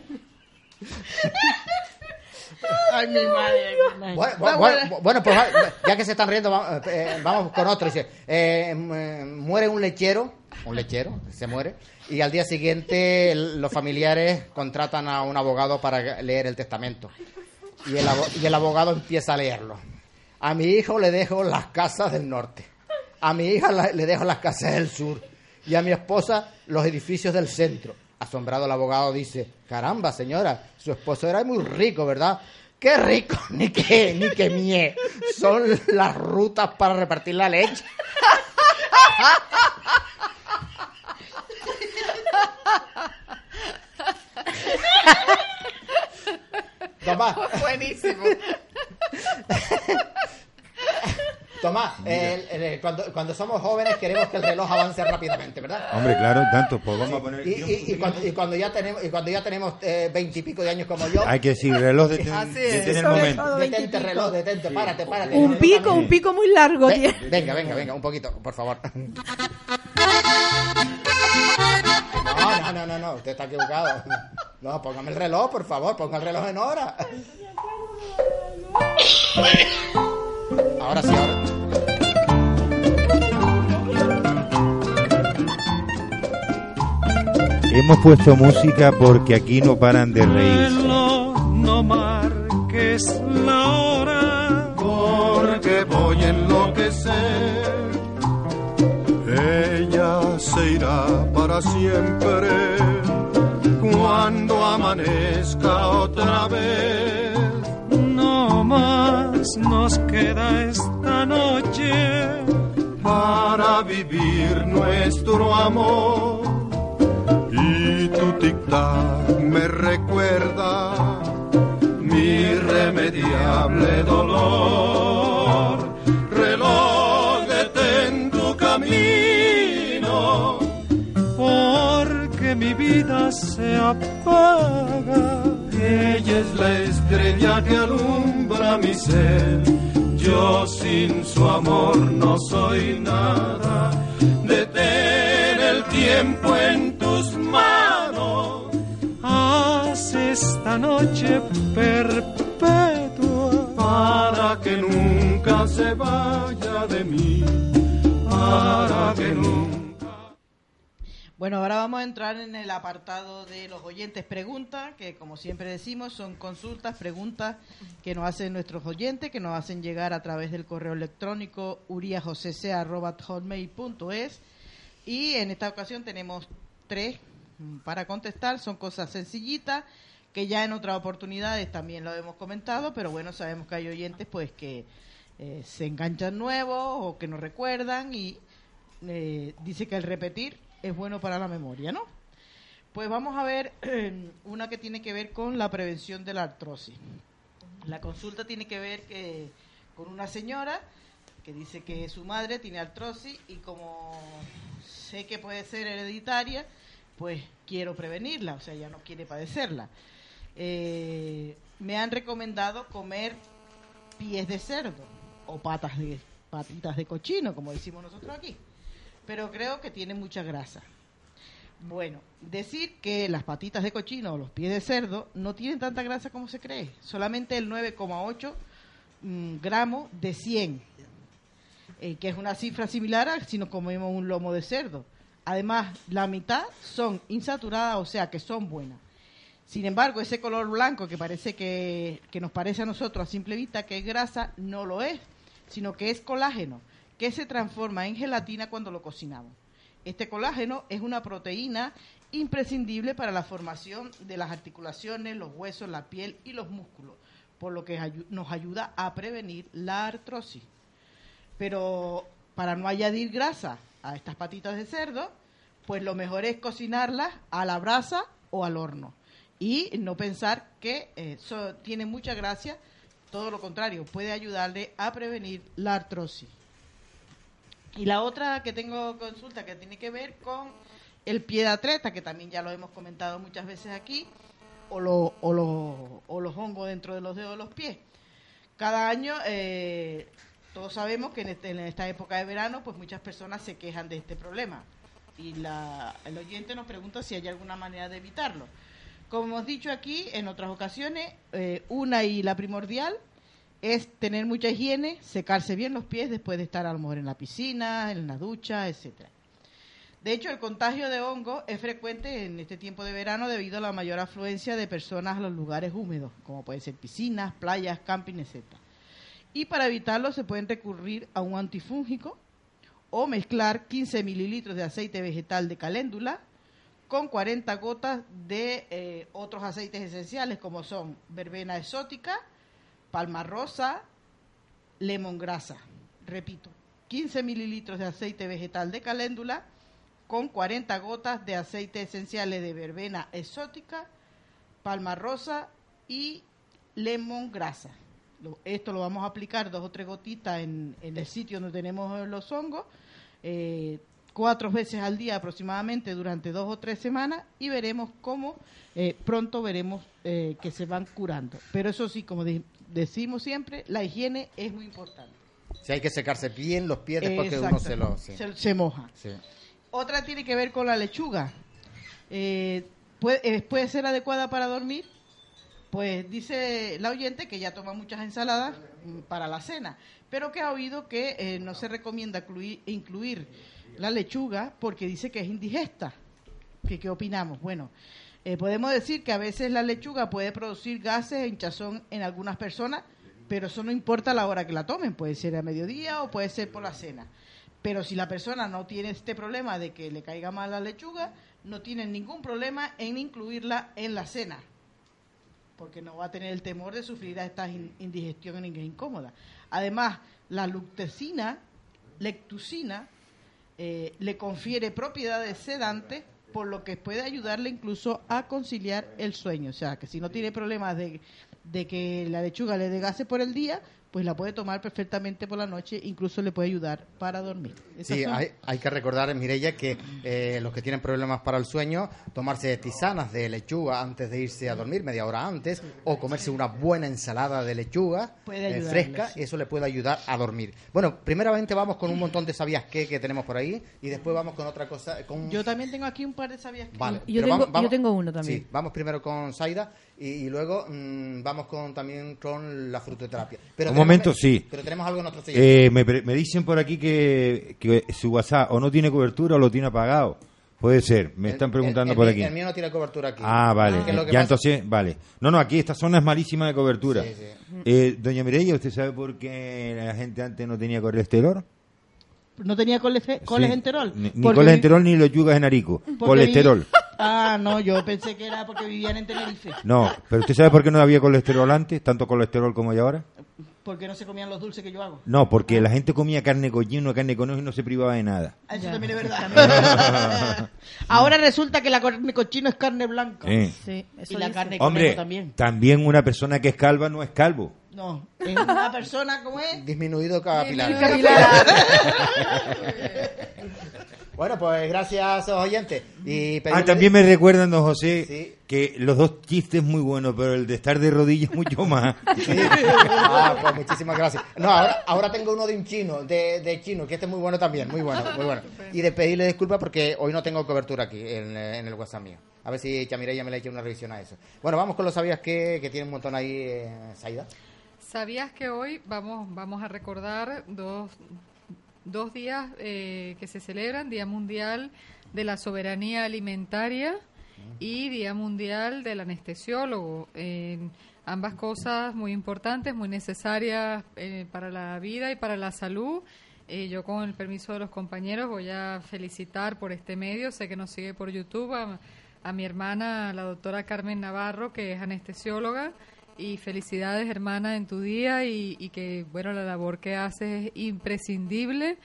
Ay, mi madre. Bueno, pues ya que se están riendo, eh, vamos, con otro. Dice, eh, muere un lechero, un lechero, se muere, y al día siguiente los familiares contratan a un abogado para leer el testamento. Y el, y el abogado empieza a leerlo. A mi hijo le dejo las casas del norte a mi hija le dejo las casas del sur y a mi esposa los edificios del centro. Asombrado el abogado dice, caramba señora, su esposo era muy rico, ¿verdad? ¡Qué rico! Ni que, ni que mie. Son las rutas para repartir la leche. Tomás, Buenísimo. Tomás, el- el- cuando, cuando somos jóvenes queremos que el reloj avance rápidamente, ¿verdad? Hombre, claro, tanto, pues vamos a poner... Y, y- y cuando, y cuando ya tenemos y cuando ya tenemos eh, veintipico de años como yo, Hay que decir, reloj, detén, es. detén el momento. detente reloj, detente, párate, párate. Un No, pico, un pico muy largo. Ve- tiene. venga, venga, venga, un poquito, por favor. No, no, no, no, no, usted está equivocado. No, póngame el reloj, por favor, ponga el reloj en hora. Ahora sí, ahora. Hemos puesto música porque aquí no paran de reír. no marques la hora. porque voy a enloquecer. Ella se irá para siempre cuando amanezca otra vez. No más nos queda esta noche. para vivir nuestro amor. Tu tic-tac me recuerda mi irremediable dolor. Reloj, detén tu camino. Porque mi vida se apaga. Ella es la estrella que alumbra mi ser. Yo sin su amor no soy nada. Detén el tiempo en esta noche perpetua. Para que nunca se vaya de mí. Para que nunca. Bueno, ahora vamos a entrar en el apartado de los oyentes preguntas, que como siempre decimos son consultas, preguntas que nos hacen nuestros oyentes, que nos hacen llegar a través del correo electrónico uriajosese.hotmail.es y en esta ocasión tenemos tres para contestar, son cosas sencillitas que ya en otras oportunidades también lo hemos comentado, pero bueno, sabemos que hay oyentes pues que eh, se enganchan nuevos o que no recuerdan y eh, dice que el repetir es bueno para la memoria, ¿no? Pues vamos a ver una que tiene que ver con la prevención de la artrosis. La consulta tiene que ver que, con una señora que dice que su madre tiene artrosis y como sé que puede ser hereditaria, pues quiero prevenirla, o sea, ya no quiere padecerla. Eh, me han recomendado comer pies de cerdo o patas de patitas de cochino, como decimos nosotros aquí pero creo que tiene mucha grasa. Bueno, decir que las patitas de cochino o los pies de cerdo no tienen tanta grasa como se cree, solamente el 9,8 mm, gramos de 100, eh, que es una cifra similar a si nos comemos un lomo de cerdo. Además, la mitad son insaturadas, o sea que son buenas. Sin embargo, ese color blanco que parece que, que nos parece a nosotros a simple vista que es grasa, no lo es, sino que es colágeno, que se transforma en gelatina cuando lo cocinamos. Este colágeno es una proteína imprescindible para la formación de las articulaciones, los huesos, la piel y los músculos, por lo que nos ayuda a prevenir la artrosis. Pero para no añadir grasa a estas patitas de cerdo, pues lo mejor es cocinarlas a la brasa o al horno. Y no pensar que eh, eso tiene mucha gracia, todo lo contrario, puede ayudarle a prevenir la artrosis. Y la otra que tengo consulta que tiene que ver con el pie de atleta, que también ya lo hemos comentado muchas veces aquí, o, lo- o, lo- o los hongos dentro de los dedos de los pies. Cada año, eh, todos sabemos que en, este- en esta época de verano, pues muchas personas se quejan de este problema. Y la- el oyente nos pregunta si hay alguna manera de evitarlo. Como hemos dicho aquí en otras ocasiones, eh, una y la primordial es tener mucha higiene, secarse bien los pies después de estar a lo mejor en la piscina, en la ducha, etcétera. De hecho, el contagio de hongo es frecuente en este tiempo de verano debido a la mayor afluencia de personas a los lugares húmedos, como pueden ser piscinas, playas, camping, etcétera. Y para evitarlo se pueden recurrir a un antifúngico o mezclar 15 mililitros de aceite vegetal de caléndula con 40 gotas de eh, otros aceites esenciales como son verbena exótica, palma rosa, lemongrasa. Repito, 15 mililitros de aceite vegetal de caléndula con 40 gotas de aceite esenciales de verbena exótica, palma rosa y lemongrasa. Esto lo vamos a aplicar dos o tres gotitas en, en el sitio donde tenemos los hongos, eh, cuatro veces al día aproximadamente durante dos o tres semanas y veremos cómo eh, pronto veremos eh, que se van curando. Pero eso sí, como de- decimos siempre, la higiene es muy importante. Si hay que secarse bien los pies después que uno se los... sí. se, se moja. Sí. Otra tiene que ver con la lechuga. Eh, ¿puede, ¿Puede ser adecuada para dormir? Pues dice la oyente que ya toma muchas ensaladas mm, para la cena, pero que ha oído que eh, no se recomienda incluir, incluir la lechuga porque dice que es indigesta. ¿Qué, qué opinamos? Bueno, eh, podemos decir que a veces la lechuga puede producir gases e hinchazón en algunas personas, pero eso no importa la hora que la tomen, puede ser a mediodía o puede ser por la cena. Pero si la persona no tiene este problema de que le caiga mal la lechuga, no tiene ningún problema en incluirla en la cena, porque no va a tener el temor de sufrir a esta in- indigestión incómoda. Además, la luctecina, lectucina, eh, le confiere propiedades sedantes, por lo que puede ayudarle incluso a conciliar el sueño. O sea, que si no tiene problemas de, de que la lechuga le dé por el día, pues la puede tomar perfectamente por la noche, incluso le puede ayudar para dormir. Sí, son- hay, hay que recordar, Mireya, que eh, los que tienen problemas para el sueño, tomarse tisanas de lechuga antes de irse a dormir, media hora antes, o comerse una buena ensalada de lechuga Puede eh, fresca, eso le puede ayudar a dormir. Bueno, primeramente vamos con un montón de sabías qué que tenemos por ahí, y después vamos con otra cosa. Con... Yo también tengo aquí un par de sabias que... Vale, Yo tengo- yo tengo uno también. Sí, vamos primero con Saida y, y luego mm, vamos con también con la frutoterapia. Pero momento, sí. Pero tenemos algo en nuestro siguiente. Eh, me, me dicen por aquí que, que su WhatsApp o no tiene cobertura o lo tiene apagado. Puede ser, me El- están preguntando el por aquí. El mío no tiene cobertura aquí. Ah, vale. ¿Qué es lo que ya pasa? entonces, vale. No, no, aquí esta zona es malísima de cobertura. Sí, sí. Eh, doña Mireya, ¿usted sabe por qué la gente antes no tenía colesterol? ¿No tenía colesterol? Ni, ni colesterol ni lechugas en arico. Colesterol. vi- Ah, no, yo pensé que era porque vivían en Tenerife. No, pero ¿usted sabe por qué no había colesterol antes? Tanto colesterol como hay ahora. Porque no se comían los dulces que yo hago. No, porque la gente comía carne cochino, carne con ojo y no se privaba de nada. Ah, Eso Ya. también es verdad. Ahora resulta que la carne cochino es carne blanca. Sí. Sí, eso Y la dice. carne conejo Hombre, también. también una persona que es calva no es calvo. No, es una persona como es. Disminuido capilar. Bueno, pues gracias a esos oyentes. Y Ah, pedirle- también me recuerdan, don José, Sí. que los dos chistes muy buenos, pero el de estar de rodillas mucho más. Sí. Ah, pues muchísimas gracias. No, ahora, ahora tengo uno de un chino, de, de chino, que este es muy bueno también, muy bueno, muy bueno. Y de pedirle disculpas porque hoy no tengo cobertura aquí en, en el WhatsApp mío. A ver si Chamireya me le echa una revisión a eso. Bueno, vamos con los sabías que, que tiene un montón ahí, eh, Saida. ¿Sabías que hoy vamos, vamos a recordar dos, dos días eh, que se celebran? Día Mundial de la Soberanía Alimentaria y Día Mundial del Anestesiólogo. Eh, ambas cosas muy importantes, muy necesarias eh, para la vida y para la salud. Eh, yo con el permiso de los compañeros voy a felicitar por este medio, sé que nos sigue por YouTube, a, a mi hermana, la doctora Carmen Navarro, que es anestesióloga, y felicidades hermana en tu día y, y que bueno la labor que haces es imprescindible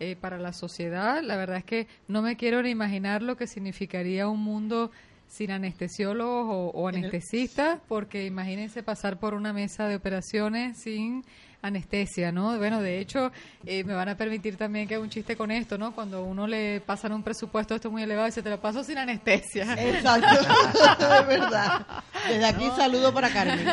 eh, para la sociedad. La verdad es que no me quiero ni imaginar lo que significaría un mundo sin anestesiólogos o, o anestesistas, porque imagínense pasar por una mesa de operaciones sin anestesia, ¿no? Bueno, de hecho, eh, me van a permitir también que haga un chiste con esto, ¿no? Cuando uno le pasan un presupuesto esto muy elevado y se te lo paso sin anestesia. Exacto, es verdad. Desde aquí saludo para Carmen.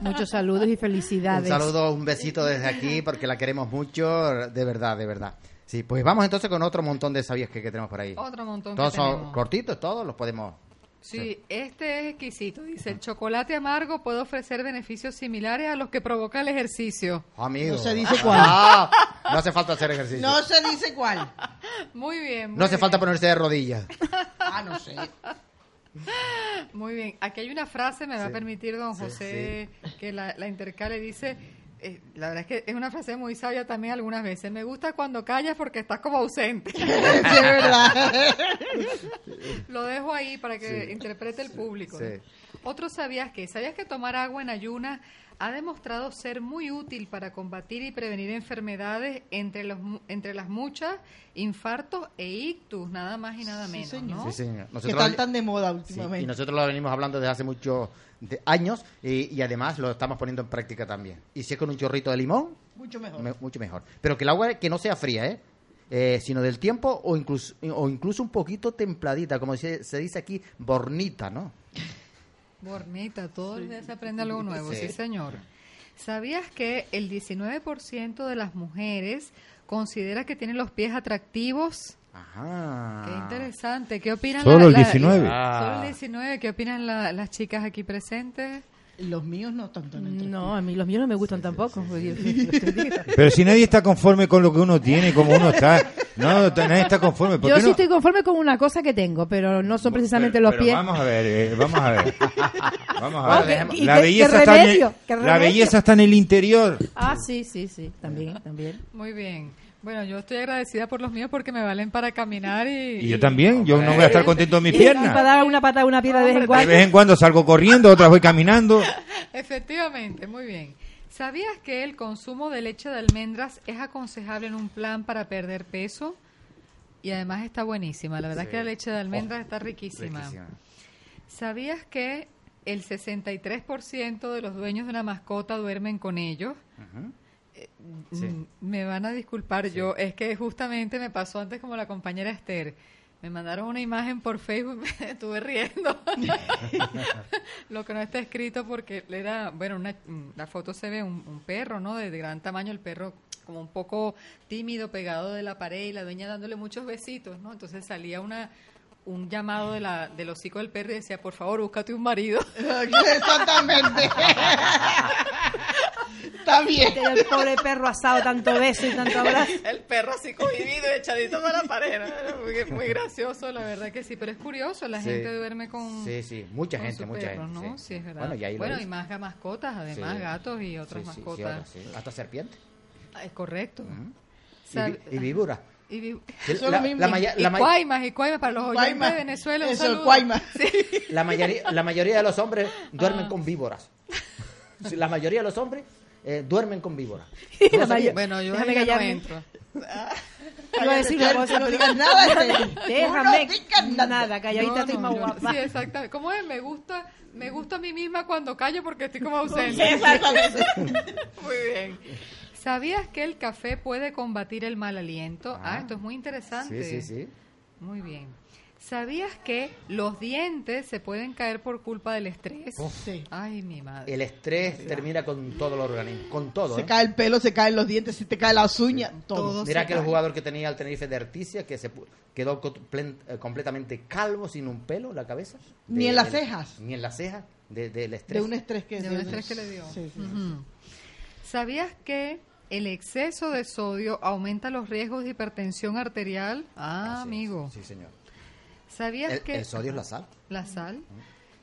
Muchos saludos y Un felicidades. saludo, un besito desde aquí porque la queremos mucho, de verdad, de verdad. Sí, pues vamos entonces con otro montón de sabías que, que tenemos por ahí. Otro montón Todos que son tenemos. cortitos, todos los podemos. Sí, este es exquisito. Dice, el chocolate amargo puede ofrecer beneficios similares a los que provoca el ejercicio. Amigo. No se dice cuál. Ah, no hace falta hacer ejercicio. No se dice cuál. Muy bien. muy No hace bien. falta ponerse de rodillas. Ah, no sé. Muy bien. Aquí hay una frase, me va a permitir don Sí, José que la, la intercale. Dice, eh, la verdad es que es una frase muy sabia también algunas veces. Me gusta cuando callas porque estás como ausente. Sí, es verdad. Lo dejo ahí para que interprete el público. ¿no? Otro sabías que, ¿sabías que tomar agua en ayunas ha demostrado ser muy útil para combatir y prevenir enfermedades entre los mu- entre las muchas infartos e ictus, nada más y nada Sí, menos, señor. ¿no? Sí, señor. que Nosotros están lo- tan de moda Sí, últimamente. y nosotros lo venimos hablando desde hace muchos de- años y, y además lo estamos poniendo en práctica también. Y si es con un chorrito de limón, Mucho mejor. me- mucho mejor. Pero que el agua que no sea fría, ¿eh? Eh, sino del tiempo o incluso, o incluso un poquito templadita, como se, se dice aquí, bornita, ¿no? Bornita, todos los días se aprende algo nuevo, sí. Sí. señor. ¿Sabías que el 19% de las mujeres considera que tienen los pies atractivos? Ajá. Qué interesante. ¿Qué opinan Solo la- el la- 19. Solo el 19. ¿Qué opinan la- las chicas aquí presentes? Los míos no están tan atractivos. No, a mí los míos no me gustan tampoco. Pero si nadie está conforme con lo que uno tiene, como uno está. No, nadie está conforme. ¿Por Yo qué sí no? estoy conforme con una cosa que tengo, pero no son precisamente Pero- los pero pies. Vamos a ver, eh, vamos a ver. Vamos a ver. La qué- belleza, está en el, la belleza está en el interior. Ah, sí, sí, sí, también, también. Muy bien. Bueno, yo estoy agradecida por los míos porque me valen para caminar y... Y yo también, yo no voy a estar contento de mis y para piernas. dar una pata a una piedra de vez en De cuando. vez en cuando salgo corriendo, otras voy caminando. Efectivamente, muy bien. ¿Sabías que el consumo de leche de almendras es aconsejable en un plan para perder peso? Y además está buenísima. La verdad es que la leche de almendras está riquísima. Riquísima. ¿Sabías que el 63% de los dueños de una mascota duermen con ellos? Mm, Sí. Me van a disculpar yo, es que justamente me pasó antes como la compañera Esther. Me mandaron una imagen por Facebook y me estuve riendo. Lo que no está escrito porque era, bueno, una, mm, la foto se ve un, un perro, ¿no? De, de gran tamaño, el perro como un poco tímido, pegado de la pared y la dueña dándole muchos besitos, ¿no? Entonces salía una un llamado de la, del hocico del perro y decía, por favor, búscate un marido. Exactamente. Está bien. Que El pobre perro asado, tanto beso y tanto abrazo. El perro así cohibido echadito para la pared. Muy, muy gracioso, la verdad que sí. Pero es curioso, la Sí. gente duerme con. Sí, sí, mucha gente, mucha perro, gente. ¿no? sí. Sí, es verdad. Bueno, y ahí lo Bueno, ves. y más mascotas, además, Sí. gatos y otras Sí, sí, sí, mascotas. sí. Hasta serpiente. Ah, Es correcto. Y, y víbora. Y, vi- la, la maya- y cuaimas, y cuaimas para los oyentes de Venezuela. un Eso. Sí. la mayoría, la mayoría de los hombres duermen Ah. con víboras. La mayoría de los hombres eh, duermen con víboras. Bueno, yo Déjame ahí ya no callarme. entro. Iba a decir una cosa, no digas nada. Déjame. No digas nada. Calladita No, estoy más guapa. Sí, exactamente. ¿Cómo es? Me gusta, me gusta a mí misma cuando callo porque estoy como ausente. Exactamente. Muy bien. ¿Sabías que el café puede combatir el mal aliento? Ah, esto es muy interesante. Sí, sí, sí. Muy bien. ¿Sabías que los dientes se pueden caer por culpa del estrés? Sí. Ay, mi madre. El estrés termina con todo el organismo, con todo. Se ¿eh? cae el pelo, se caen los dientes, se te caen las uñas, todo. Todo. Mira que el cae. jugador que tenía el Tenerife de Articia, que se pu- quedó eh, completamente calvo, sin un pelo en la cabeza. Ni De- en las cejas. Ni en las cejas, de- del De estrés. un estrés que De un estrés que le dio. Sí, sí. ¿Sabías que el exceso de sodio aumenta los riesgos de hipertensión arterial? Ah, Así es. amigo. Sí, señor. ¿Sabías El, que el sodio es la sal. la sal?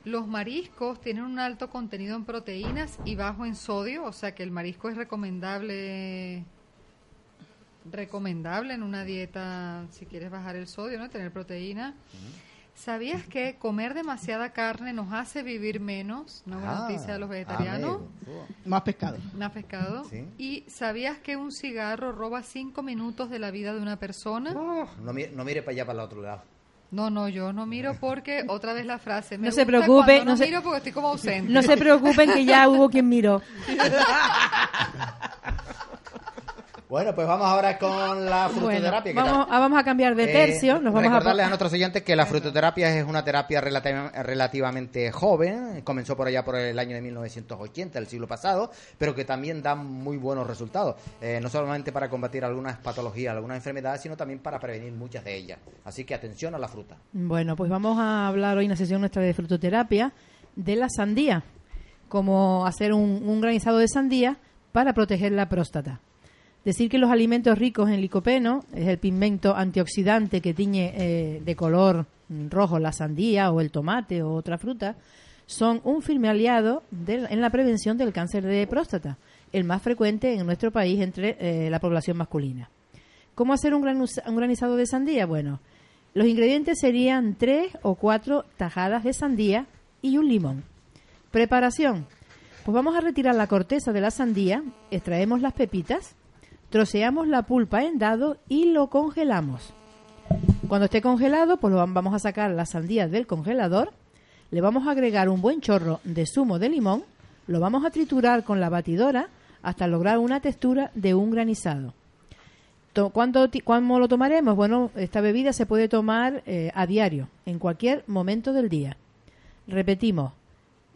Los mariscos tienen un alto contenido en proteínas y bajo en sodio, o sea que el marisco es recomendable recomendable en una dieta si quieres bajar el sodio, ¿no? Tener proteína. ¿Sabías que comer demasiada carne nos hace vivir menos? Buena Ah, noticia de los vegetarianos. amigo. Más pescado. Más pescado. Sí. ¿Y sabías que un cigarro roba cinco minutos de la vida de una persona? No, mi- no mire para allá, para el otro lado. No, no, yo no miro porque, otra vez la frase, me No se preocupe, no no se- miro porque estoy como ausente. No se preocupen que ya hubo quien miró. Bueno, pues vamos ahora con la Bueno, frutoterapia. ¿qué vamos, ah, vamos a cambiar de Eh, tercio. Nos vamos recordarles a, a, nuestros oyentes que la frutoterapia es una terapia relativa- relativamente joven, comenzó por allá por el año de 1980, el siglo pasado, pero que también da muy buenos resultados, eh, no solamente para combatir algunas patologías, algunas enfermedades, sino también para prevenir muchas de ellas. Así que atención a la fruta. Bueno, pues vamos a hablar hoy en la sesión nuestra de frutoterapia de la sandía. Cómo hacer un, un granizado de sandía para proteger la próstata. Decir que los alimentos ricos en licopeno es el pigmento antioxidante que tiñe eh, de color rojo la sandía o el tomate o otra fruta, son un firme aliado en la prevención del cáncer de próstata el más frecuente en nuestro país entre eh, la población masculina. ¿Cómo hacer un granizado de sandía? Bueno, los ingredientes serían tres o cuatro tajadas de sandía y un limón. Preparación. Pues vamos a retirar la corteza de la sandía, extraemos las pepitas, troceamos la pulpa en dado y lo congelamos. Cuando esté congelado, pues lo vamos a sacar la sandía del congelador, le vamos a agregar un buen chorro de zumo de limón, lo vamos a triturar con la batidora hasta lograr una textura de un granizado. ¿Cuándo, ¿Cuándo, lo tomaremos? Bueno, esta bebida se puede tomar eh, a diario, en cualquier momento del día. Repetimos,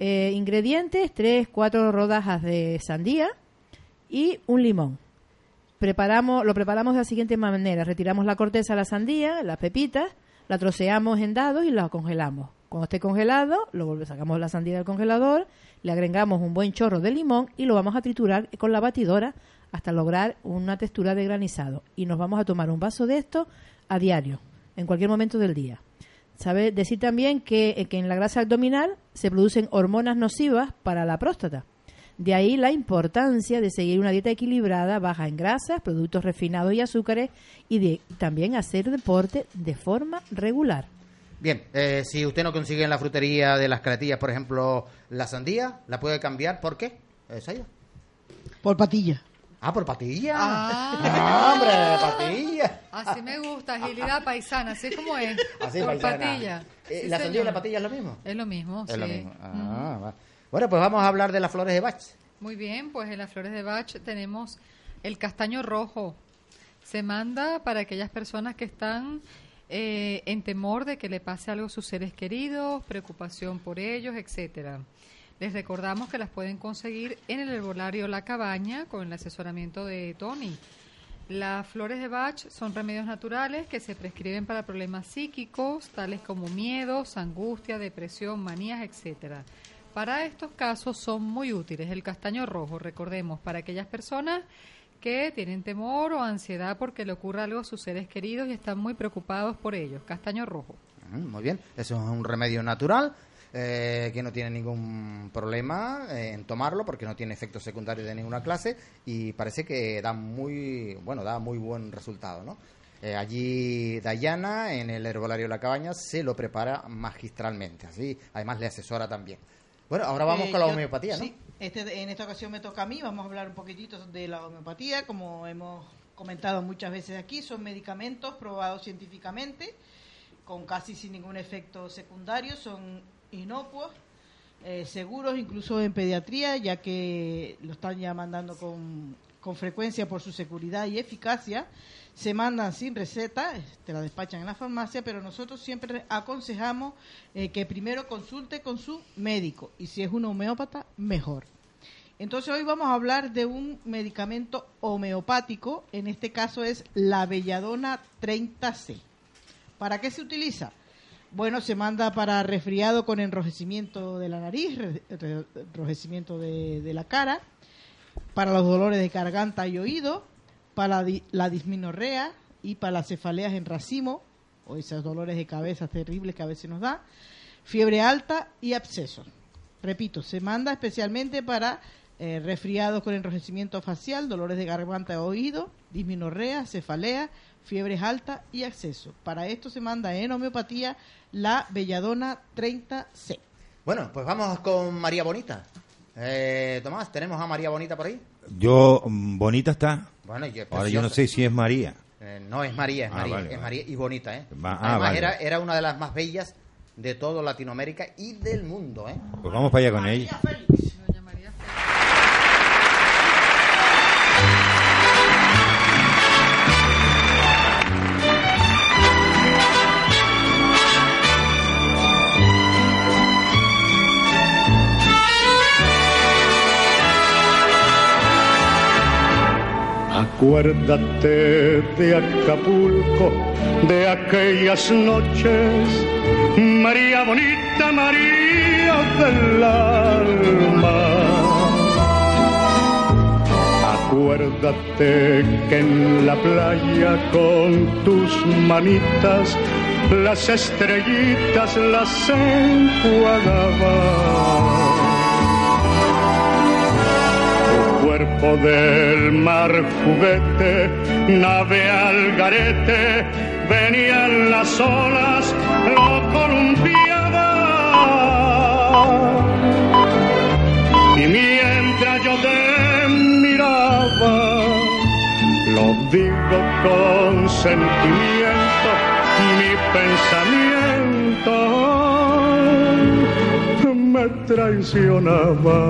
eh, ingredientes, 3, 4 rodajas de sandía y un limón. Preparamos, lo preparamos de la siguiente manera. Retiramos la corteza de la sandía, las pepitas, la troceamos en dados y la congelamos. Cuando esté congelado, lo sacamos la sandía del congelador, le agregamos un buen chorro de limón y lo vamos a triturar con la batidora hasta lograr una textura de granizado. Y nos vamos a tomar un vaso de esto a diario, en cualquier momento del día. Sabe decir también que, que en la grasa abdominal se producen hormonas nocivas para la próstata. De ahí la importancia de seguir una dieta equilibrada, baja en grasas, productos refinados y azúcares y de también hacer deporte de forma regular. Bien, eh, si usted no consigue en la frutería de las caletillas, por ejemplo, la sandía, ¿la puede cambiar? ¿Por qué? Por patilla. Ah, por patilla. Ah, hombre, patilla. Así me gusta, agilidad paisana, así como es. Así por patilla. Eh, ¿La sandía y la patilla es lo mismo? Es lo mismo, es lo mismo. Ah, Bueno, pues vamos a hablar de las flores de Bach. Muy bien, pues en las flores de Bach tenemos el castaño rojo. Se manda para aquellas personas que están eh, en temor de que le pase algo a sus seres queridos, preocupación por ellos, etcétera. Les recordamos que las pueden conseguir en el herbolario La Cabaña con el asesoramiento de Tony. Las flores de Bach son remedios naturales que se prescriben para problemas psíquicos, tales como miedos, angustia, depresión, manías, etcétera. Para estos casos son muy útiles el castaño rojo, recordemos, para aquellas personas que tienen temor o ansiedad porque le ocurra algo a sus seres queridos y están muy preocupados por ellos. Castaño rojo. Muy bien, eso es un remedio natural eh, que no tiene ningún problema eh, en tomarlo porque no tiene efectos secundarios de ninguna clase y parece que da muy, bueno, da muy buen resultado, ¿no? Eh, allí Dayana, en el herbolario de la cabaña, se lo prepara magistralmente, así, además le asesora también. Bueno, ahora vamos con la homeopatía, ¿no? Sí, este, en esta ocasión me toca a mí, vamos a hablar un poquitito de la homeopatía, como hemos comentado muchas veces aquí, son medicamentos probados científicamente, con casi sin ningún efecto secundario, son inocuos, eh, seguros incluso en pediatría, ya que lo están ya mandando con, con frecuencia por su seguridad y eficacia. Se mandan sin receta, te la despachan en la farmacia, pero nosotros siempre aconsejamos eh, que primero consulte con su médico y si es un homeópata, mejor. Entonces hoy vamos a hablar de un medicamento homeopático, en este caso es la Belladona 30C. ¿Para qué se utiliza? Bueno, se manda para resfriado con enrojecimiento de la nariz, enrojecimiento de, la cara, para los dolores de garganta y oído, para la disminorrea y para las cefaleas en racimo, o esos dolores de cabeza terribles que a veces nos da, fiebre alta y abscesos. Repito, se manda especialmente para eh, resfriados con enrojecimiento facial, dolores de garganta y oído, disminorrea, cefalea, fiebres altas y acceso. Para esto se manda en homeopatía la Belladona 30C. Bueno, pues vamos con María Bonita. Eh, Tomás, ¿tenemos a María Bonita por ahí? Yo, mm, Bonita está. Bueno, Ahora yo no sé si es María. Eh, no, es María, es, ah, María, es María y bonita, ¿eh? ah, Además, era, era una de las más bellas de todo Latinoamérica y del mundo, ¿eh? Pues vamos para allá con ella. Acuérdate de Acapulco, de aquellas noches, María bonita, María del alma. Acuérdate que en la playa con tus manitas las estrellitas las enjuagabas del mar juguete, nave al garete, venían las olas, lo columpiaba. Y mientras yo te miraba, lo digo con sentimiento, mi pensamiento me traicionaba.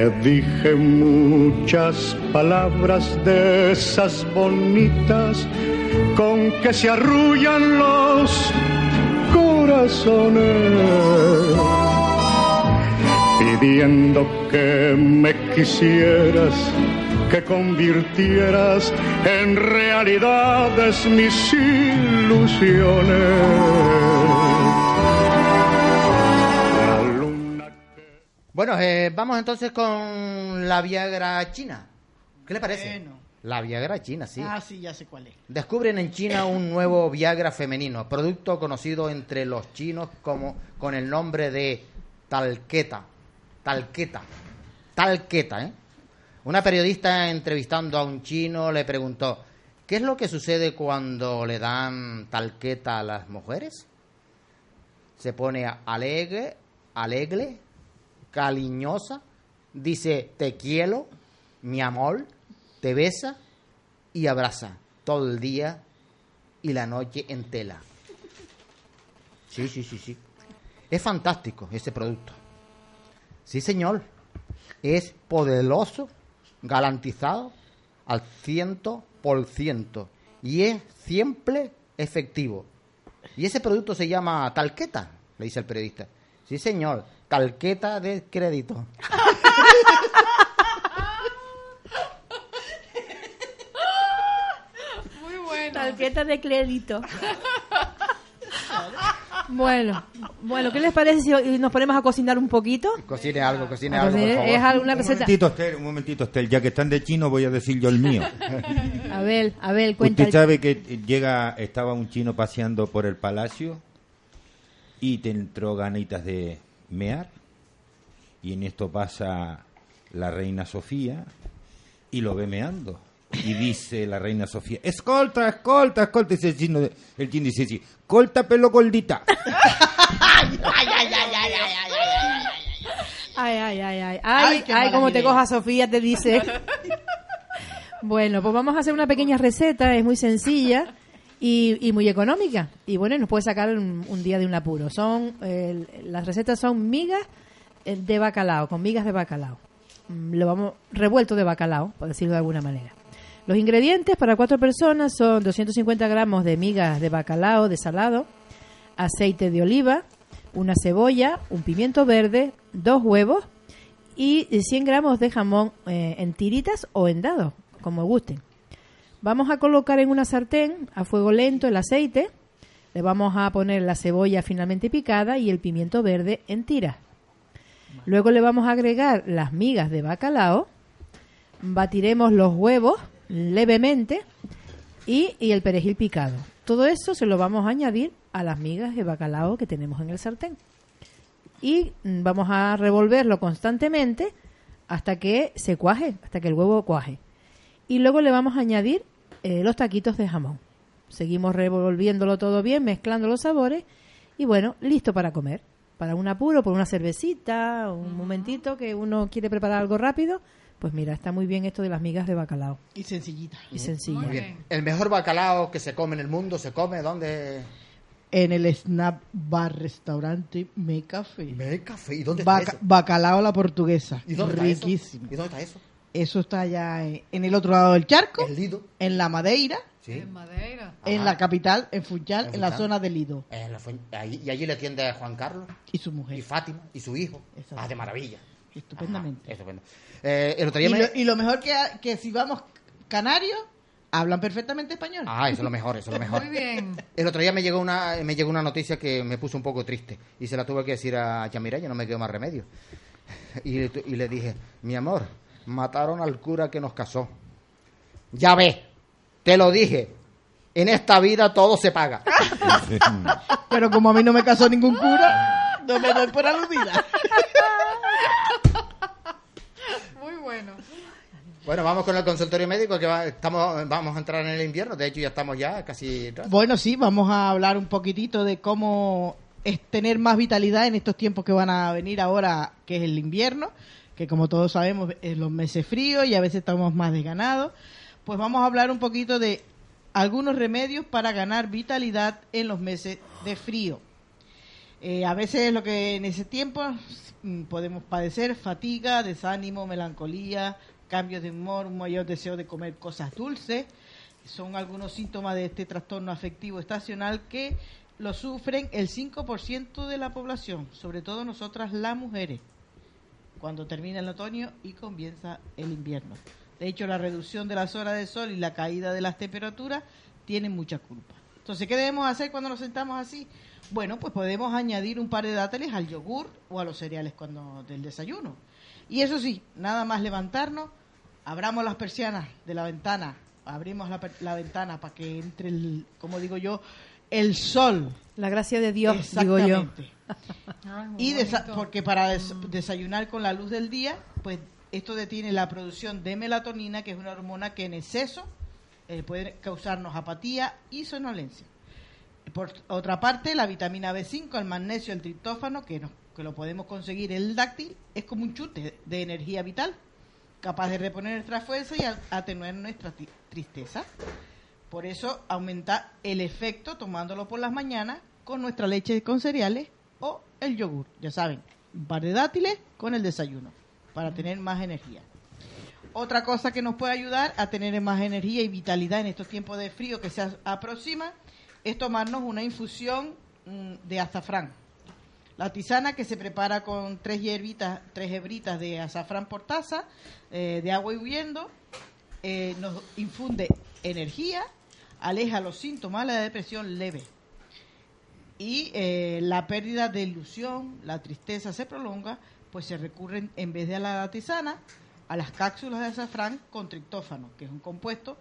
Le dije muchas palabras de esas bonitas con que se arrullan los corazones, pidiendo que me quisieras, que convirtieras en realidades mis ilusiones. Bueno, eh, vamos entonces con la Viagra china. ¿Qué le parece? Bueno. La Viagra china, sí. Ah, sí, ya sé cuál es. Descubren en China un nuevo Viagra femenino, producto conocido entre los chinos como con el nombre de talqueta. Talqueta. Talqueta, ¿eh? Una periodista entrevistando a un chino le preguntó, ¿qué es lo que sucede cuando le dan talqueta a las mujeres? Se pone alegre, alegre, cariñosa, dice te quiero, mi amor, te besa y abraza todo el día y la noche en tela. Sí, sí, sí, sí. Es fantástico ese producto. Sí, señor. Es poderoso, garantizado al ciento por ciento y es siempre efectivo. Y ese producto se llama talqueta, le dice el periodista. Sí, señor. Talqueta de crédito. Muy bueno. Tarjeta de crédito. bueno, bueno, ¿qué les parece si nos ponemos a cocinar un poquito? Cocine algo, cocine algo, por ver, favor. es alguna Un receta. momentito, Estel, un momentito, Estel. Ya que están de chino, voy a decir yo el mío. A ver, a ver, cuenta. Usted sabe que llega, estaba un chino paseando por el palacio y te entró ganitas de mear. Y en esto pasa la reina Sofía y lo ve meando. Y dice la reina Sofía, escolta, escolta, escolta. Dice el chino, el chino dice así, colta pelo gordita. Ay, ay, ay, ay. Ay, ay, mala como te coja Sofía, te dice. bueno, pues vamos a hacer una pequeña receta, es muy sencilla y, y muy económica. Y bueno, nos puede sacar un, un día de un apuro. Son, las recetas son migas eh, de bacalao, con migas de bacalao. Mm, Lo vamos revuelto de bacalao, por decirlo de alguna manera. Los ingredientes para cuatro personas son 250 gramos de migas de bacalao desalado, aceite de oliva, una cebolla, un pimiento verde, dos huevos y 100 gramos de jamón eh, en tiritas o en dados, como gusten. Vamos a colocar en una sartén a fuego lento el aceite, le vamos a poner la cebolla finamente picada y el pimiento verde en tiras. Luego le vamos a agregar las migas de bacalao, batiremos los huevos levemente y, y el perejil picado. Todo eso se lo vamos a añadir a las migas de bacalao que tenemos en el sartén. Y mm, vamos a revolverlo constantemente hasta que se cuaje, hasta que el huevo cuaje. Y luego le vamos a añadir eh, los taquitos de jamón. Seguimos revolviéndolo todo bien, mezclando los sabores y bueno, listo para comer. Para un apuro, por una cervecita, un momentito que uno quiere preparar algo rápido, pues mira, está muy bien esto de las migas de bacalao. Y sencillita. Y sencilla. Muy bien. El mejor bacalao que se come en el mundo se come ¿dónde? En el Snap Bar Restaurante Me Café. Me café. ¿Y dónde Baca- está eso? Bacalao a la portuguesa. ¿Y dónde está eso? Riquísimo. ¿Y dónde está eso? Eso está allá en, en el otro lado del charco, El Lido. en la Madeira, Sí. En Madeira. en Ajá. la capital, en Funchal, En en la zona del Lido. En la fuen- ahí- y allí le atiende a Juan Carlos Y su y mujer. Fátima y su hijo. Ah, de maravilla. Estupendamente. Ajá, estupendo. Eh, el otro Y día me... lo, y lo mejor que, que si vamos canarios, hablan perfectamente español. Ah, eso es lo mejor, eso es lo mejor. Muy bien. El otro día me llegó una me llegó una noticia que me puso un poco triste y se la tuve que decir a Yamira, yo no me quedó más remedio. Y, y le dije, mi amor, mataron al cura que nos casó. Ya ve, te lo dije, en esta vida todo se paga. Pero como a mí no me casó ningún cura, no me doy por aludida. Muy bueno. Bueno, vamos con el consultorio médico que va- estamos, vamos a entrar en el invierno. De hecho, ya estamos ya casi. Bueno, sí, vamos a hablar un poquitito de cómo es tener más vitalidad en estos tiempos que van a venir ahora, que es el invierno, que como todos sabemos es los meses fríos y a veces estamos más desganados. Pues vamos a hablar un poquito de algunos remedios para ganar vitalidad en los meses de frío. Eh, a veces lo que en ese tiempo mm, podemos padecer fatiga, desánimo, melancolía, cambios de humor, un mayor deseo de comer cosas dulces. Son algunos síntomas de este trastorno afectivo estacional que lo sufren el 5% de la población, sobre todo nosotras las mujeres, cuando termina el otoño y comienza el invierno. De hecho, la reducción de las horas de sol y la caída de las temperaturas tienen mucha culpa. Entonces, ¿qué debemos hacer cuando nos sentamos así? Bueno, pues podemos añadir un par de dátiles al yogur o a los cereales cuando del desayuno. Y eso sí, nada más levantarnos, abramos las persianas de la ventana, abrimos la, la ventana para que entre el, como digo yo, el sol. La gracia de Dios, digo yo. Y desa- porque para des- desayunar con la luz del día, pues esto detiene la producción de melatonina, que es una hormona que en exceso eh, puede causarnos apatía y somnolencia. Por otra parte, la vitamina B5, el magnesio, el triptófano, que, nos- que lo podemos conseguir en el dáctil, es como un chute de energía vital, capaz de reponer nuestra fuerza y atenuar nuestra tristeza. Por eso aumenta el efecto tomándolo por las mañanas con nuestra leche con cereales o el yogur. Ya saben, un par de dátiles con el desayuno para tener más energía. Otra cosa que nos puede ayudar a tener más energía y vitalidad en estos tiempos de frío que se aproximan es tomarnos una infusión mm, de azafrán. La tisana que se prepara con tres hierbitas, tres hebritas de azafrán por taza, eh, de agua hirviendo, eh, nos infunde energía, aleja los síntomas de la depresión leve. Y eh, la pérdida de ilusión, la tristeza se prolonga, pues se recurren en vez de a la tisana, a las cápsulas de azafrán con triptófano, que es un compuesto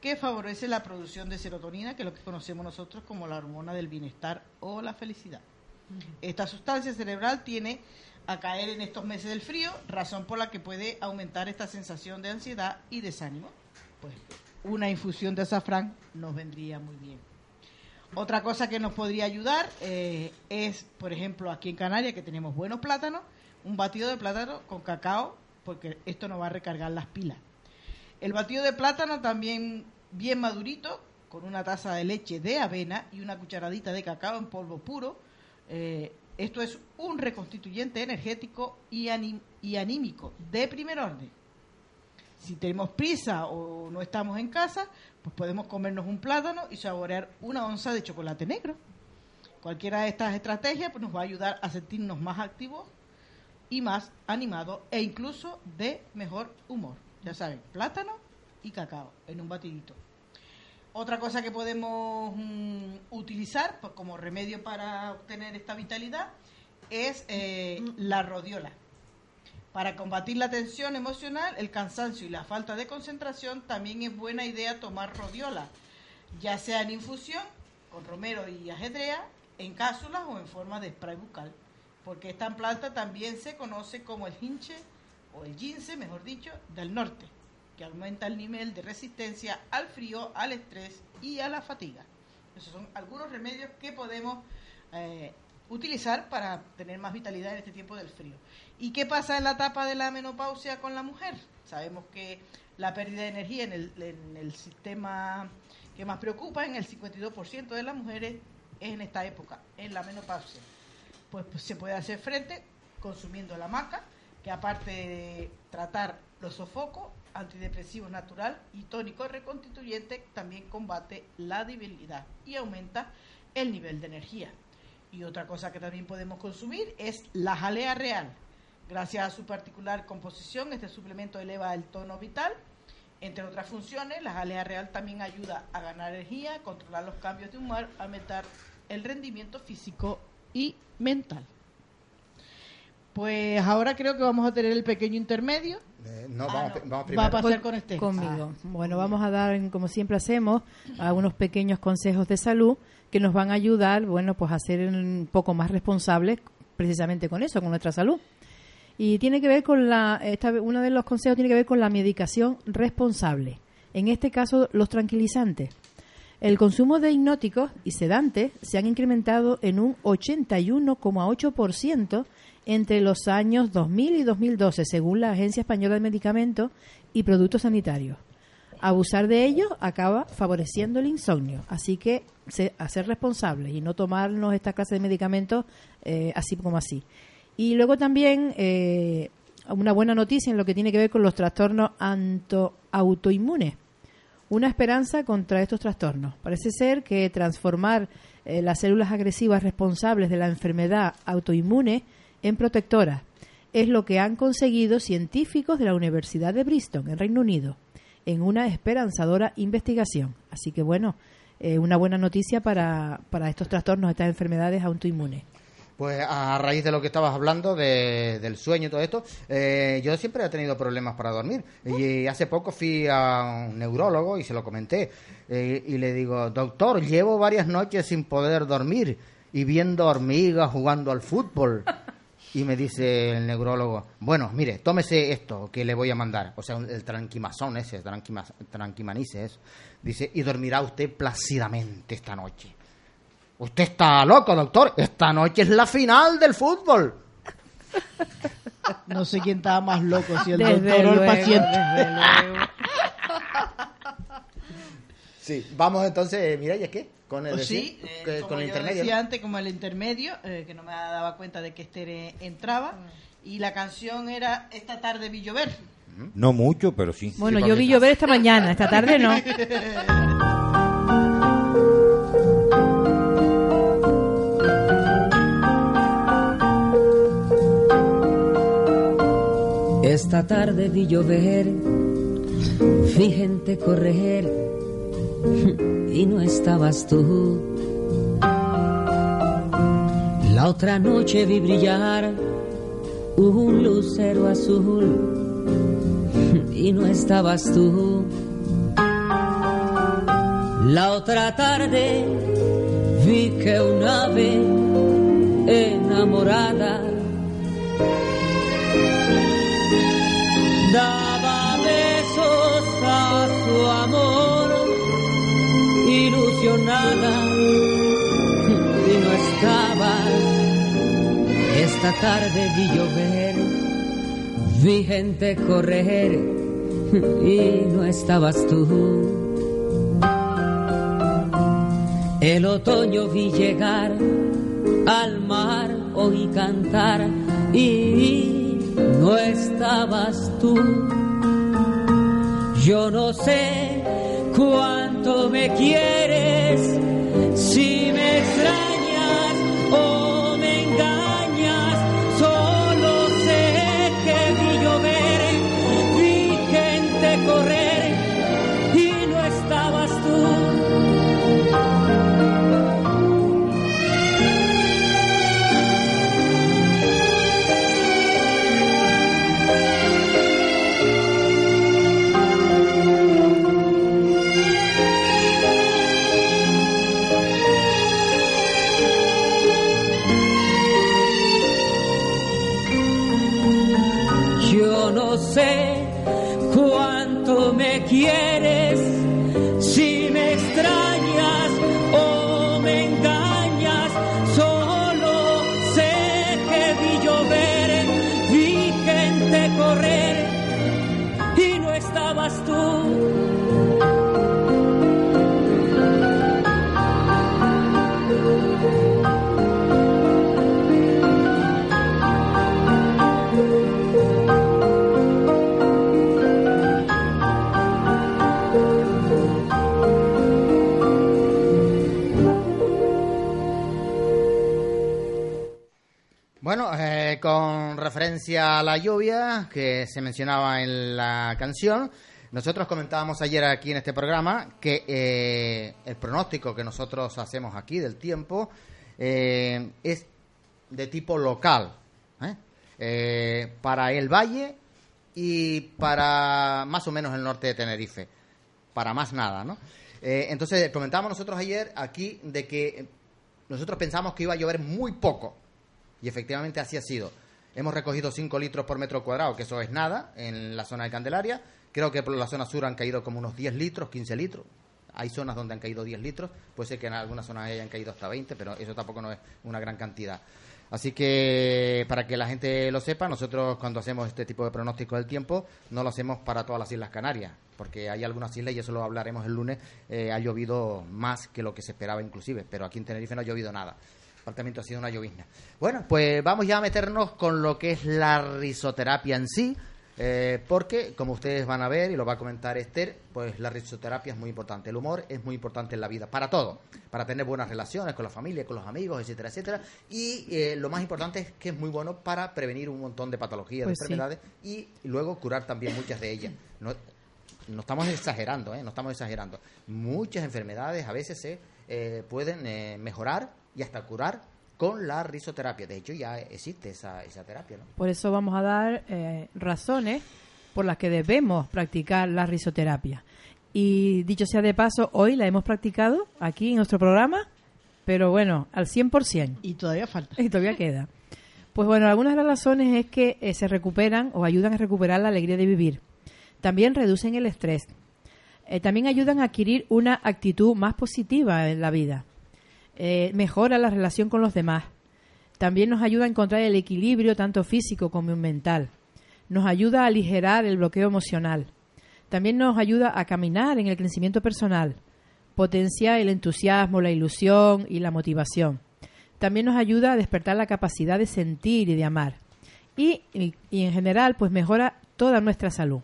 que favorece la producción de serotonina, que es lo que conocemos nosotros como la hormona del bienestar o la felicidad. Esta sustancia cerebral tiene a caer en estos meses del frío, razón por la que puede aumentar esta sensación de ansiedad y desánimo. Pues una infusión de azafrán nos vendría muy bien. Otra cosa que nos podría ayudar eh, es, por ejemplo, aquí en Canarias, que tenemos buenos plátanos, un batido de plátano con cacao, porque esto nos va a recargar las pilas. El batido de plátano también bien madurito, con una taza de leche de avena y una cucharadita de cacao en polvo puro. Eh, esto es un reconstituyente energético y, anímico de primer orden. Si tenemos prisa o no estamos en casa, pues podemos comernos un plátano y saborear una onza de chocolate negro. Cualquiera de estas estrategias pues, nos va a ayudar a sentirnos más activos y más animados e incluso de mejor humor. Ya saben, plátano y cacao en un batidito. Otra cosa que podemos mm, utilizar pues, como remedio para obtener esta vitalidad es eh, la rodiola. Para combatir la tensión emocional, el cansancio y la falta de concentración, también es buena idea tomar rodiola, ya sea en infusión, con romero y ajedrea, en cápsulas o en forma de spray bucal, porque esta planta también se conoce como el hinche o el gince, mejor dicho, del norte, que aumenta el nivel de resistencia al frío, al estrés y a la fatiga. Esos son algunos remedios que podemos eh, utilizar para tener más vitalidad en este tiempo del frío. ¿Y qué pasa en la etapa de la menopausia con la mujer? Sabemos que la pérdida de energía en el, en el sistema que más preocupa, en el 52% de las mujeres, es en esta época, en la menopausia. Pues, pues se puede hacer frente consumiendo la maca, que aparte de tratar los sofocos, antidepresivo natural y tónico reconstituyente, también combate la debilidad y aumenta el nivel de energía. Y otra cosa que también podemos consumir es la jalea real. Gracias a su particular composición, este suplemento eleva el tono vital. Entre otras funciones, la jalea real también ayuda a ganar energía, controlar los cambios de humor, aumentar el rendimiento físico y mental. Pues ahora creo que vamos a tener el pequeño intermedio. Eh, no, Ah, vamos, no. vamos Va primero. a pasar con este. Conmigo. Bueno, vamos a dar, como siempre hacemos, algunos pequeños consejos de salud que nos van a ayudar, bueno, pues a ser un poco más responsables precisamente con eso, con nuestra salud. Y tiene que ver con la, esta, uno de los consejos tiene que ver con la medicación responsable. En este caso, los tranquilizantes. El consumo de hipnóticos y sedantes se han incrementado en un 81,8% entre los años 2000 y 2012, según la Agencia Española de Medicamentos y Productos Sanitarios. Abusar de ellos acaba favoreciendo el insomnio, así que se, a ser responsables y no tomarnos esta clase de medicamentos eh, así como así. Y luego también eh, una buena noticia en lo que tiene que ver con los trastornos autoinmunes una esperanza contra estos trastornos. Parece ser que transformar eh, las células agresivas responsables de la enfermedad autoinmune en protectoras es lo que han conseguido científicos de la Universidad de Bristol, en Reino Unido, en una esperanzadora investigación. Así que, bueno, eh, una buena noticia para, para estos trastornos, estas enfermedades autoinmunes. Pues a raíz de lo que estabas hablando, de- del sueño y todo esto, eh, yo siempre he tenido problemas para dormir. Y hace poco fui a un neurólogo y se lo comenté. eh, y le digo, doctor, llevo varias noches sin poder dormir y viendo hormigas jugando al fútbol. Y me dice el neurólogo, bueno, mire, tómese esto que le voy a mandar. O sea, el tranquimazón ese, tranquima, tranquimanice eso. Dice, y dormirá usted plácidamente esta noche. Usted está loco, doctor. Esta noche es la final del fútbol. No sé quién estaba más loco, si el Desde doctor o el paciente. desde luego. Sí, vamos entonces, mira, ¿y es qué? Con el, Pues sí, eh, que- como con el yo intermedio. decía ¿no? antes, como el intermedio, eh, que no me daba cuenta de que este eh, entraba, y la canción era Esta tarde vi llover. No mucho, pero sí. Bueno, Sí, yo vi llover esta mañana, esta tarde no. Esta tarde vi llover, vi gente correr y no estabas tú. La otra noche vi brillar un lucero azul y no estabas tú. La otra tarde vi que un ave enamorada ilusionada, y no estabas. Esta tarde vi llover, vi gente correr, y no estabas tú. El otoño vi llegar al mar, oí cantar y no estabas tú. Yo no sé me quieres, si me extrañas con referencia a la lluvia que se mencionaba en la canción, nosotros comentábamos ayer aquí en este programa que eh, el pronóstico que nosotros hacemos aquí del tiempo eh, es de tipo local. ¿eh? para el valle y para más o menos el norte de Tenerife. Para más nada, ¿no? Entonces, comentábamos nosotros ayer aquí de que nosotros pensamos que iba a llover muy poco. Y efectivamente así ha sido. Hemos recogido 5 litros por metro cuadrado, que eso es nada, en la zona de Candelaria. Creo que por la zona sur han caído como unos 10 litros, 15 litros. Hay zonas donde han caído 10 litros. Puede ser que en algunas zonas hayan caído hasta 20, pero eso tampoco no es una gran cantidad. Así que para que la gente lo sepa, nosotros cuando hacemos este tipo de pronóstico del tiempo no lo hacemos para todas las Islas Canarias, porque hay algunas islas, y eso lo hablaremos el lunes, eh, ha llovido más que lo que se esperaba inclusive, pero aquí en Tenerife no ha llovido nada. El apartamento ha sido una llovizna. Bueno, pues vamos ya a meternos con lo que es la risoterapia en sí. Eh, porque, como ustedes van a ver y lo va a comentar Esther, pues la risoterapia es muy importante. El humor es muy importante en la vida, para todo. Para tener buenas relaciones con la familia, con los amigos, etcétera, etcétera. Y eh, lo más importante es que es muy bueno para prevenir un montón de patologías, Pues de sí. enfermedades y luego curar también muchas de ellas. No, no estamos exagerando, ¿eh? No estamos exagerando. Muchas enfermedades a veces se eh, pueden mejorar y hasta curar con la risoterapia. De hecho, ya existe esa, esa terapia, ¿no? Por eso vamos a dar eh, razones por las que debemos practicar la risoterapia. Y dicho sea de paso, hoy la hemos practicado aquí en nuestro programa, pero bueno, al 100%. Y todavía falta. Y todavía queda. Pues bueno, algunas de las razones es que eh, se recuperan o ayudan a recuperar la alegría de vivir. También reducen el estrés. Eh, también ayudan a adquirir una actitud más positiva en la vida. Eh, mejora la relación con los demás. También nos ayuda a encontrar el equilibrio tanto físico como mental. Nos ayuda a aligerar el bloqueo emocional. También nos ayuda a caminar en el crecimiento personal. Potencia el entusiasmo, la ilusión y la motivación. También nos ayuda a despertar la capacidad de sentir y de amar. Y, en general, pues mejora toda nuestra salud.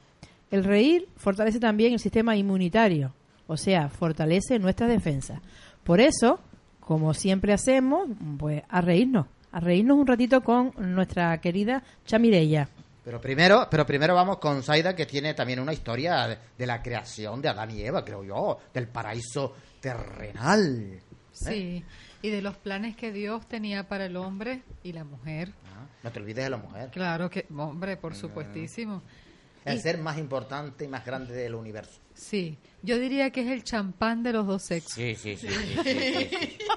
El reír fortalece también el sistema inmunitario, o sea, fortalece nuestra defensa. Por eso, como siempre hacemos, pues a reírnos, a reírnos un ratito con nuestra querida Chamireya. Pero primero, pero primero vamos con Zaida, que tiene también una historia de, de la creación de Adán y Eva, creo yo, del paraíso terrenal. Sí, y de los planes que Dios tenía para el hombre y la mujer. Ah, No te olvides de la mujer. Claro que, hombre, por supuestísimo. El Y- ser más importante y más grande del universo. Sí, yo diría que es el champán de los dos sexos. Sí, sí, sí. sí, sí, sí, sí.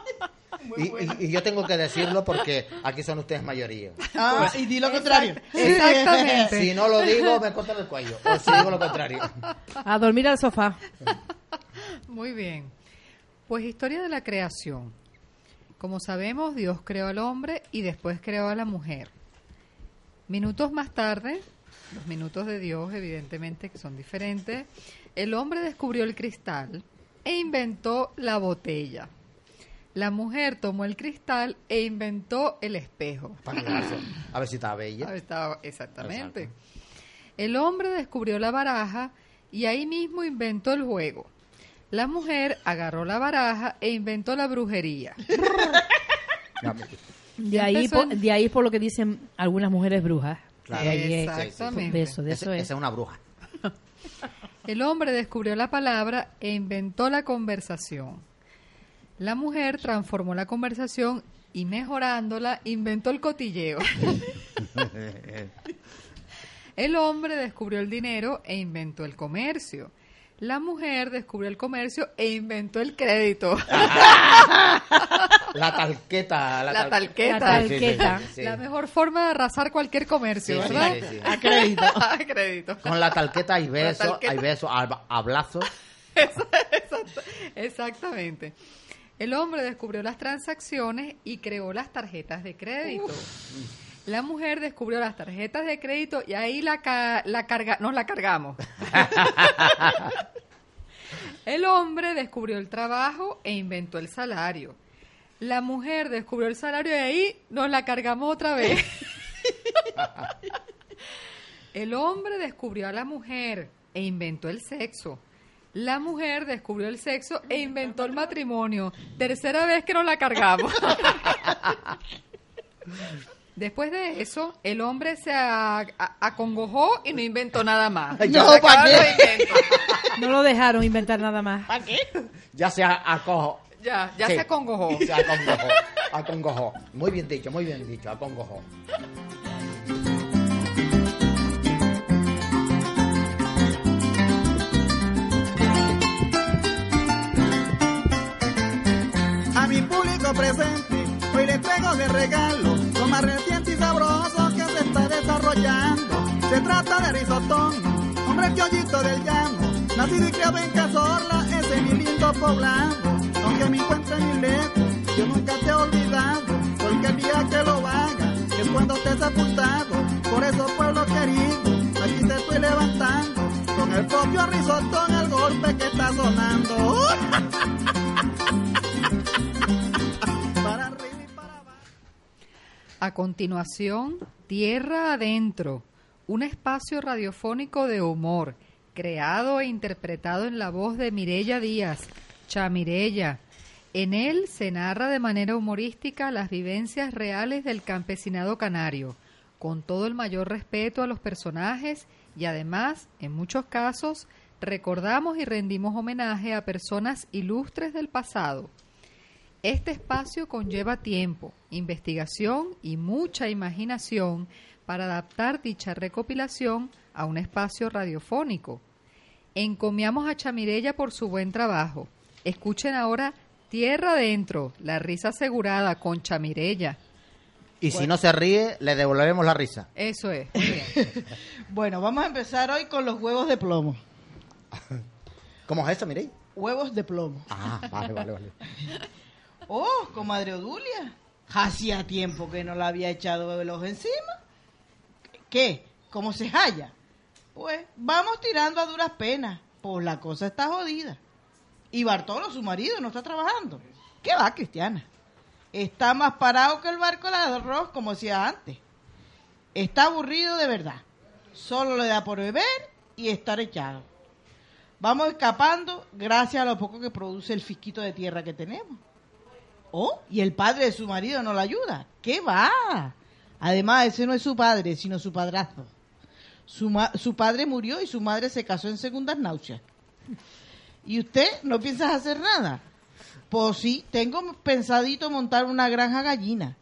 Y, y- y yo tengo que decirlo porque aquí son ustedes mayoría. Ah, y di lo contrario. Exactamente. Si no lo digo, me cortan el cuello. O si digo lo contrario. A dormir al sofá. Muy bien. Pues historia de la creación. Como sabemos, Dios creó al hombre y después creó a la mujer. Minutos más tarde, los minutos de Dios, evidentemente, que son diferentes, el hombre descubrió el cristal e inventó la botella. La mujer tomó el cristal e inventó el espejo. Para. A ver si está Ah, bella. estaba- exactamente. Exacto. El hombre descubrió la baraja y ahí mismo inventó el juego. La mujer agarró la baraja e inventó la brujería. De ahí, por, de ahí por lo que dicen algunas mujeres brujas. Claro. De ahí es- Exactamente. de eso, de eso es. Esa es una bruja. El hombre descubrió la palabra e inventó la conversación. La mujer transformó la conversación y mejorándola inventó el cotilleo. El hombre descubrió el dinero e inventó el comercio. La mujer descubrió el comercio e inventó el crédito. La talqueta. La, La tal- talqueta. La talqueta. Sí, sí, sí, sí. La mejor forma de arrasar cualquier comercio, ¿verdad? sí, sí. A crédito. A crédito. Con la talqueta hay besos, hay besos, ab- abrazos. Exactamente. El hombre descubrió las transacciones y creó las tarjetas de crédito. La mujer descubrió las tarjetas de crédito y ahí la, ca- la carga nos la cargamos. el hombre descubrió el trabajo e inventó el salario. La mujer descubrió el salario y ahí nos la cargamos otra vez. El hombre descubrió a la mujer e inventó el sexo. La mujer descubrió el sexo e inventó el matrimonio. Tercera vez que nos la cargamos. Después de eso, el hombre se acongojó y no inventó nada más. no, ¿para qué? no lo dejaron inventar nada más. ¿Para qué? Ya se acojó. Ya, ya se acongojó. Se acongojó. acongojó. Muy bien dicho, muy bien dicho, acongojó. A mi público presente, hoy les traigo de regalo más reciente y sabroso que se está desarrollando. Se trata de risotón, hombre el yollito del llano, nacido y criado en Cazorla, ese mi lindo poblado. Aunque me encuentre muy lejos, yo nunca te he olvidado, porque el día que lo haga es cuando estés sepultado. Por eso, pueblo querido, aquí te estoy levantando, con el propio risotón el golpe que está sonando. A continuación, Tierra Adentro, un espacio radiofónico de humor, creado e interpretado en la voz de Mirella Díaz, Chamirella. En él se narra de manera humorística las vivencias reales del campesinado canario, con todo el mayor respeto a los personajes y además, en muchos casos, recordamos y rendimos homenaje a personas ilustres del pasado. Este espacio conlleva tiempo, investigación y mucha imaginación para adaptar dicha recopilación a un espacio radiofónico. Encomiamos a Chamirella por su buen trabajo. Escuchen ahora Tierra Adentro, la risa asegurada con Chamirella. Y si no se ríe, le devolveremos la risa. Eso es. muy bien. Bueno, vamos a empezar hoy con los huevos de plomo. ¿Cómo es eso, Mirey? Huevos de plomo. Ah, vale, vale, vale. Oh, comadre Odulia. Hacía tiempo que no la había echado el ojo encima. ¿Qué? ¿Cómo se halla? Pues vamos tirando a duras penas. Pues la cosa está jodida. Y Bartolo, su marido, no está trabajando. ¿Qué va, Cristiana? Está más parado que el barco del arroz, como decía antes. Está aburrido de verdad. Solo le da por beber y estar echado. Vamos escapando gracias a lo poco que produce el fisquito de tierra que tenemos. Oh, y el padre de su marido no la ayuda. ¿Qué va? Además, ese no es su padre, sino su padrazo. Su, ma- su padre murió y su madre se casó en segundas náuseas. ¿Y usted no piensa hacer nada? Pues sí, tengo pensadito montar una granja gallina.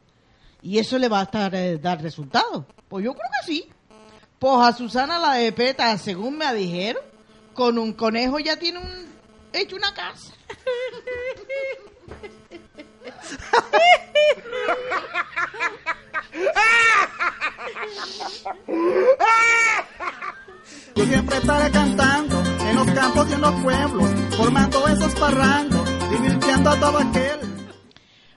¿Y eso le va a estar, eh, dar resultados? Pues yo creo que sí. Pues a Susana la de Peta, según me dijeron, con un conejo ya tiene un, hecho una casa. Yo siempre estaré cantando en los campos y en los pueblos, formando esos parrandos, divirtiendo a todo aquel.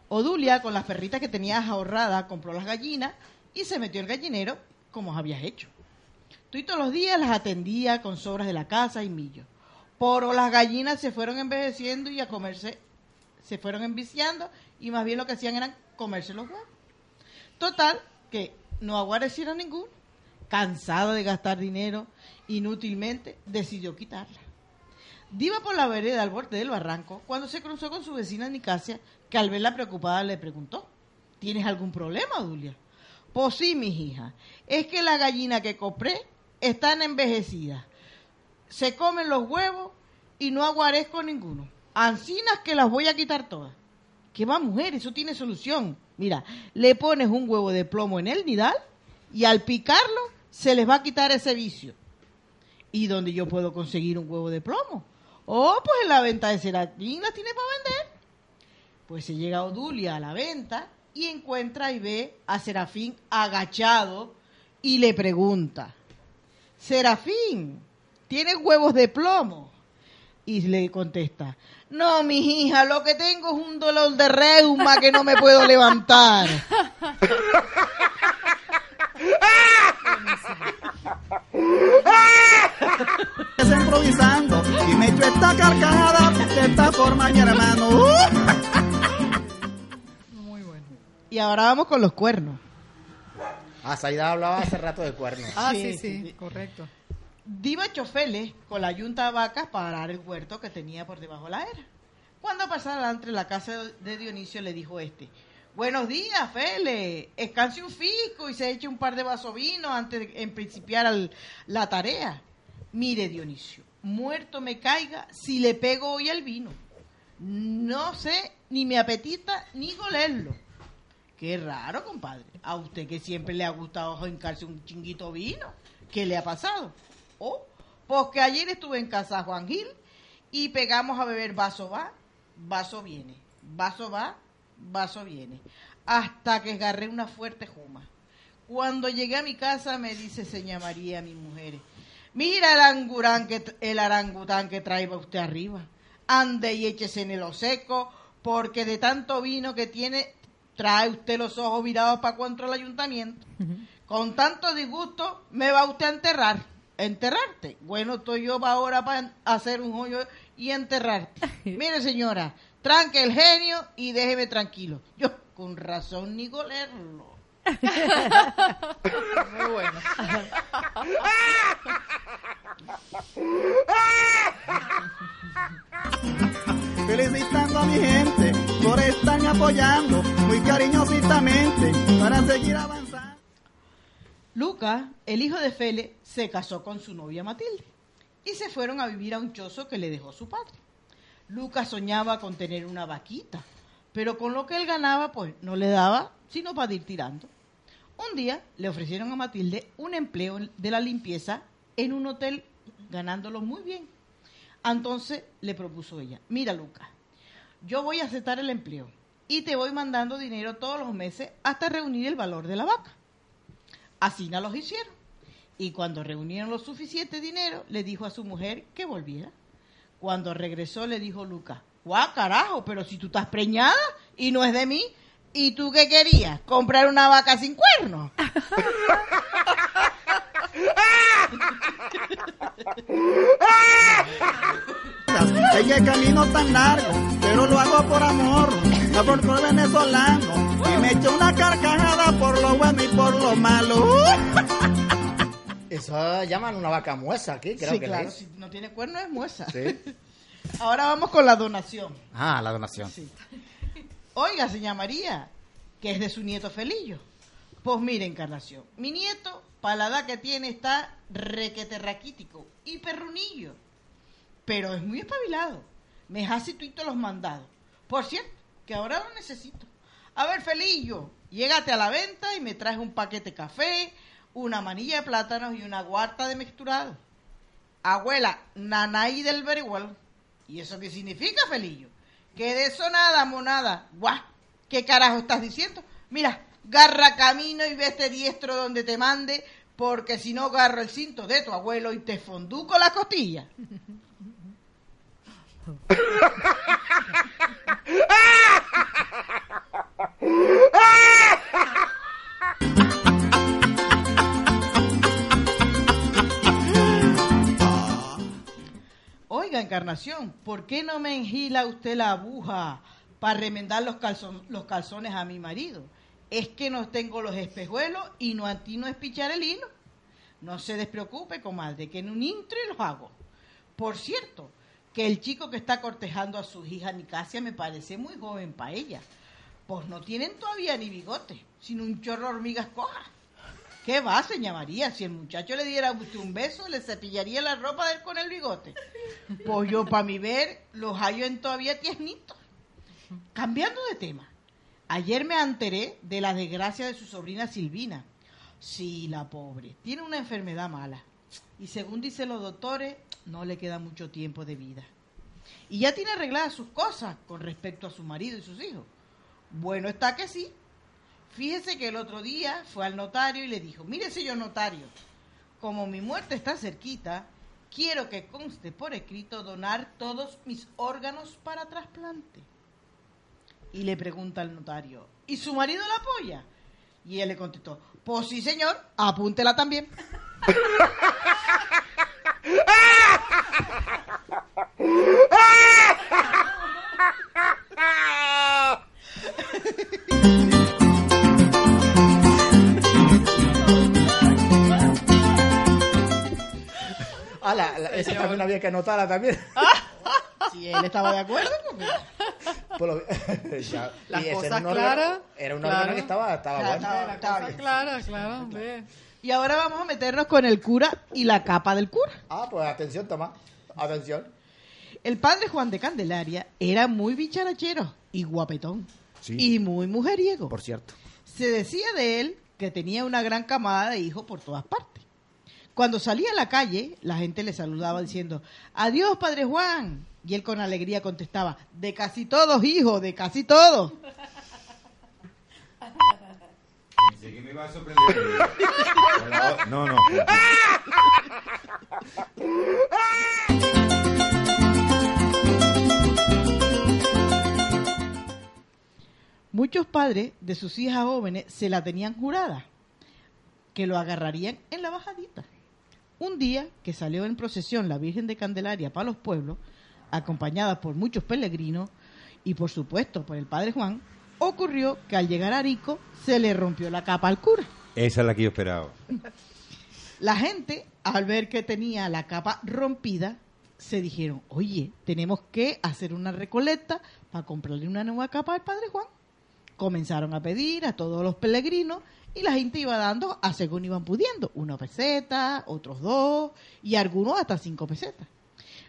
Odulia, con las perritas que tenías ahorradas, compró las gallinas y se metió el gallinero como habías hecho. Tú y todos los días las atendía con sobras de la casa y millo. Pero las gallinas se fueron envejeciendo y a comerse, se fueron enviciando y más bien lo que hacían eran comerse los huevos. Total, que no aguarecieron ninguno. Cansado de gastar dinero inútilmente, decidió quitarla. Diva por la vereda al borde del barranco cuando se cruzó con su vecina Nicasia, que al verla preocupada le preguntó, ¿tienes algún problema, Dulia? Pues sí, mis hijas, es que la gallina que compré están envejecidas. Se comen los huevos y no aguarezco ninguno. Ancinas que las voy a quitar todas. ¿Qué va, mujer? Eso tiene solución. Mira, le pones un huevo de plomo en el nidal y al picarlo se les va a quitar ese vicio. ¿Y dónde yo puedo conseguir un huevo de plomo? Oh, pues en la venta de Serafín las tiene para vender. Pues se llega Odulia a la venta y encuentra y ve a Serafín agachado y le pregunta, Serafín, ¿tienes huevos de plomo? Y le contesta, no, mi hija, lo que tengo es un dolor de reuma que no me puedo levantar. Es improvisando y me echo esta carcajada de esta forma, mi hermano. ¡Uh! Y ahora vamos con los cuernos. Ah, Saida hablaba hace rato de cuernos. Ah, sí, sí. correcto. Diva Chofeles con la yunta de vacas para arar el huerto que tenía por debajo de la era. Cuando pasaba entre la casa de Dionisio le dijo este, buenos días, Fele, escanse un fisco y se eche un par de vasos vino antes de principiar al- la tarea. Mire, Dionisio, muerto me caiga si le pego hoy al vino. No sé ni me apetita ni golerlo. Qué raro, compadre. A usted que siempre le ha gustado hincarse un chinguito vino. ¿Qué le ha pasado? Porque ayer estuve en casa Juan Gil y pegamos a beber vaso va, vaso viene. Vaso va, vaso viene. Hasta que agarré una fuerte juma. Cuando llegué a mi casa me dice seña María, mi mujer, mira el, angurán que, el arangután que traiga usted arriba. Ande y échese en el seco, porque de tanto vino que tiene, trae usted los ojos virados para contra el ayuntamiento. Con tanto disgusto, me va usted a enterrar. ¿Enterrarte? Bueno, estoy yo ahora para hacer un hoyo y enterrarte. Mire, señora, tranque el genio y déjeme tranquilo. Yo, con razón, ni golerlo. Muy bueno. Felicitando a mi gente por estarme apoyando muy cariñositamente para seguir avanzando. Lucas, el hijo de Fele, se casó con su novia Matilde y se fueron a vivir a un chozo que le dejó su padre. Lucas soñaba con tener una vaquita, pero con lo que él ganaba, pues no le daba sino para ir tirando. Un día le ofrecieron a Matilde un empleo de la limpieza en un hotel, ganándolo muy bien. Entonces le propuso ella, mira Lucas, yo voy a aceptar el empleo y te voy mandando dinero todos los meses hasta reunir el valor de la vaca. Así no los hicieron. Y cuando reunieron lo suficiente dinero, le dijo a su mujer que volviera. Cuando regresó, le dijo Lucas, guau, carajo, pero si tú estás preñada y no es de mí, ¿y tú qué querías? ¿Comprar una vaca sin cuernos? Ella el camino tan largo, pero lo hago por amor, el venezolano. Y me echo una carcajada por lo bueno y por lo malo. Eso llaman una vaca muesa aquí, creo sí, que claro, es. si no tiene cuerno es muesa. Sí. Ahora vamos con la donación. Ah, la donación. Sí. Oiga, señora María, que es de su nieto Felillo. Pues mire, Encarnación, mi nieto, para la edad que tiene, está requete raquítico y perrunillo. Pero es muy espabilado. Me hace tuito los mandados. Por cierto, que ahora lo necesito. A ver, Felillo, llégate a la venta y me traes un paquete de café, una manilla de plátanos y una guarta de mezclado. Abuela, nanay del verigual. ¿Y eso qué significa, Felillo? Que de eso nada, monada. Guau, ¿qué carajo estás diciendo? Mira, garra camino y vete diestro donde te mande, porque si no agarro el cinto de tu abuelo y te fonduco la costilla. Oiga, Encarnación, ¿por qué no me engila usted la aguja para remendar los, los calzones a mi marido? Es que no tengo los espejuelos y no a ti no es pichar el hilo. No se despreocupe, comadre, que en un intre los hago. Por cierto, que el chico que está cortejando a su hija Nicasia me parece muy joven para ella. Pues no tienen todavía ni bigote, sino un chorro de hormigas cojas. ¿Qué va, señora María? Si el muchacho le diera a usted un beso, le cepillaría la ropa de él con el bigote. Pues yo, para mi ver, los hallo en todavía tiesnitos. Cambiando de tema, ayer me enteré de la desgracia de su sobrina Silvina. Sí, la pobre, tiene una enfermedad mala. Y según dicen los doctores, no le queda mucho tiempo de vida. Y ya tiene arregladas sus cosas con respecto a su marido y sus hijos. Bueno está que sí. Fíjese que el otro día fue al notario y le dijo, mire señor notario, como mi muerte está cerquita, quiero que conste por escrito donar todos mis órganos para trasplante. Y le pregunta al notario, ¿y su marido la apoya? Y él le contestó, pues sí señor, apúntela también. Ah, la, la- esa también había que anotarla también. Si él estaba de acuerdo, pues, Por lo- Ya. Las Y ese cosas era un órgano- claras. Era un Claro. que estaba, estaba Claro, bueno. estaba- La estaba cosa bien. clara, claro, hombre. Y ahora vamos a meternos con el cura y la capa del cura. Ah, pues atención, toma. Atención. El padre Juan de Candelaria era muy bicharachero y guapetón. Sí. Y muy mujeriego. Por cierto. Se decía de él que tenía una gran camada de hijos por todas partes. Cuando salía a la calle, la gente le saludaba diciendo, adiós, padre Juan. Y él con alegría contestaba, de casi todos, hijo, de casi todos. Que me iba a sorprender. No, no. Muchos padres de sus hijas jóvenes se la tenían jurada, que lo agarrarían en la bajadita. Un día que salió en procesión la Virgen de Candelaria para los pueblos, acompañada por muchos peregrinos y por supuesto por el Padre Juan, ocurrió que al llegar a Arico se le rompió la capa al cura. Esa es la que yo esperaba. La gente, al ver que tenía la capa rompida, se dijeron, oye, tenemos que hacer una recolecta para comprarle una nueva capa al Padre Juan. Comenzaron a pedir a todos los peregrinos y la gente iba dando a según iban pudiendo, una peseta, otros dos y algunos hasta cinco pesetas.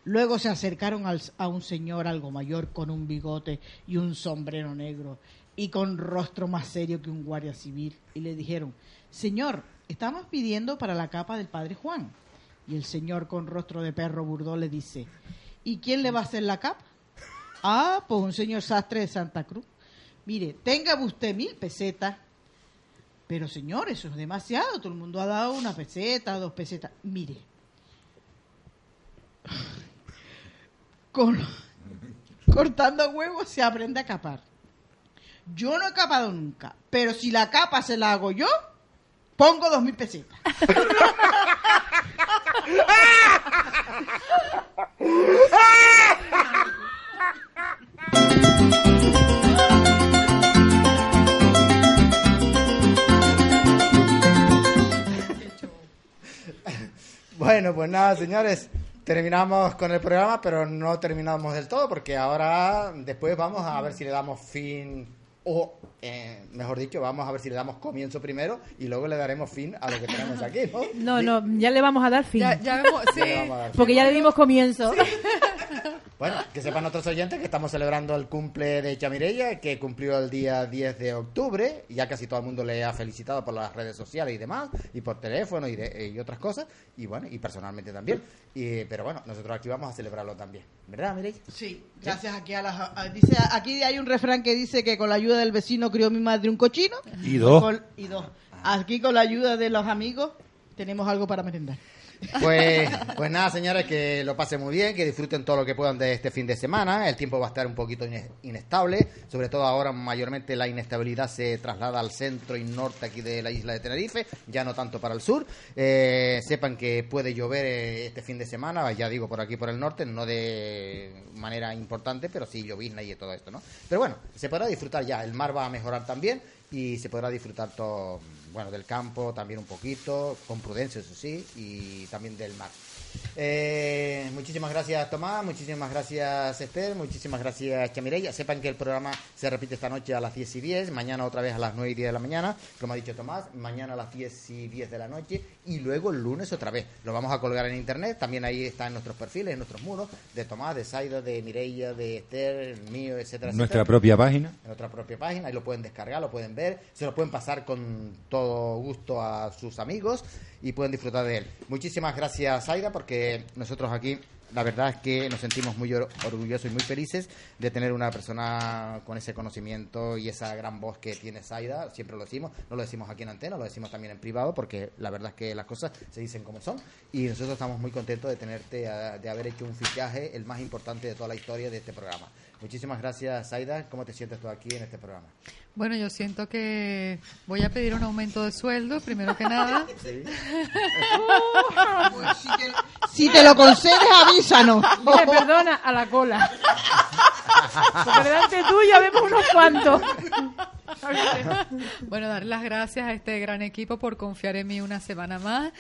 Luego se acercaron a un señor algo mayor con un bigote y un sombrero negro y con rostro más serio que un guardia civil y le dijeron, Señor, estamos pidiendo para la capa del Padre Juan. Y el señor con rostro de perro burdó le dice, ¿y quién le va a hacer la capa? Ah, pues un señor sastre de Santa Cruz. Mire, tenga usted mil pesetas. Pero señor, eso es demasiado. Todo el mundo ha dado una peseta, dos pesetas. Mire, cortando huevos se aprende a capar. Yo no he capado nunca, pero si la capa se la hago yo, pongo dos mil pesetas. Bueno, pues nada, señores. Terminamos con el programa, pero no terminamos del todo porque ahora después vamos a ver si le damos fin o, eh, mejor dicho, vamos a ver si le damos comienzo primero y luego le daremos fin a lo que tenemos aquí, ¿no? No, no, ya le vamos a dar fin. Ya, ya vemos, sí. Ya le vamos a dar fin. Porque ya le dimos comienzo. Bueno, que sepan nuestros oyentes que estamos celebrando el cumple de Chamirella, que cumplió el día 10 de octubre. y Ya casi todo el mundo le ha felicitado por las redes sociales y demás, y por teléfono y, de- y otras cosas, y bueno, y personalmente también. Y, pero bueno, nosotros aquí vamos a celebrarlo también. ¿Verdad, Mireia? Sí, gracias aquí a las... a- dice, aquí hay un refrán que dice que con la ayuda del vecino crió mi madre un cochino. Y dos. Con- y dos. Aquí con la ayuda de los amigos tenemos algo para merendar. Pues, pues nada, señores, que lo pasen muy bien, que disfruten todo lo que puedan de este fin de semana. El tiempo va a estar un poquito ine- inestable, sobre todo ahora mayormente la inestabilidad se traslada al centro y norte aquí de la isla de Tenerife, ya no tanto para el sur. Eh, sepan que puede llover eh, este fin de semana, ya digo, por aquí por el norte, no de manera importante, pero sí llovizna y todo esto, ¿no? Pero bueno, se podrá disfrutar ya, el mar va a mejorar también y se podrá disfrutar todo, bueno, del campo también un poquito, con prudencia, eso sí, y también del mar. Eh, muchísimas gracias Tomás, muchísimas gracias Esther, muchísimas gracias Chamireya. Sepan que el programa se repite esta noche a las 10 y 10, mañana otra vez a las 9 y 10 de la mañana, como ha dicho Tomás, mañana a las 10 y 10 de la noche y luego el lunes otra vez. Lo vamos a colgar en internet, también ahí está en nuestros perfiles, en nuestros muros, de Tomás, de Saida, de Mireia, de Esther, el mío, etcétera, Nuestra etcétera propia página. en nuestra propia página, ahí lo pueden descargar, lo pueden ver, se lo pueden pasar con todo gusto a sus amigos y pueden disfrutar de él. Muchísimas gracias, Aida, porque nosotros aquí, la verdad es que nos sentimos muy or- orgullosos y muy felices de tener una persona con ese conocimiento y esa gran voz que tiene Saida, siempre lo decimos, no lo decimos aquí en antena, lo decimos también en privado, porque la verdad es que las cosas se dicen como son y nosotros estamos muy contentos de tenerte, de haber hecho un fichaje, el más importante de toda la historia de este programa. Muchísimas gracias, Saida. ¿Cómo te sientes tú aquí en este programa? Bueno, yo siento que voy a pedir un aumento de sueldo, primero que nada. Si te lo concedes, avísanos. Dile, perdona, a la cola. Porque delante tuya vemos unos cuantos. Bueno, dar las gracias a este gran equipo por confiar en mí una semana más.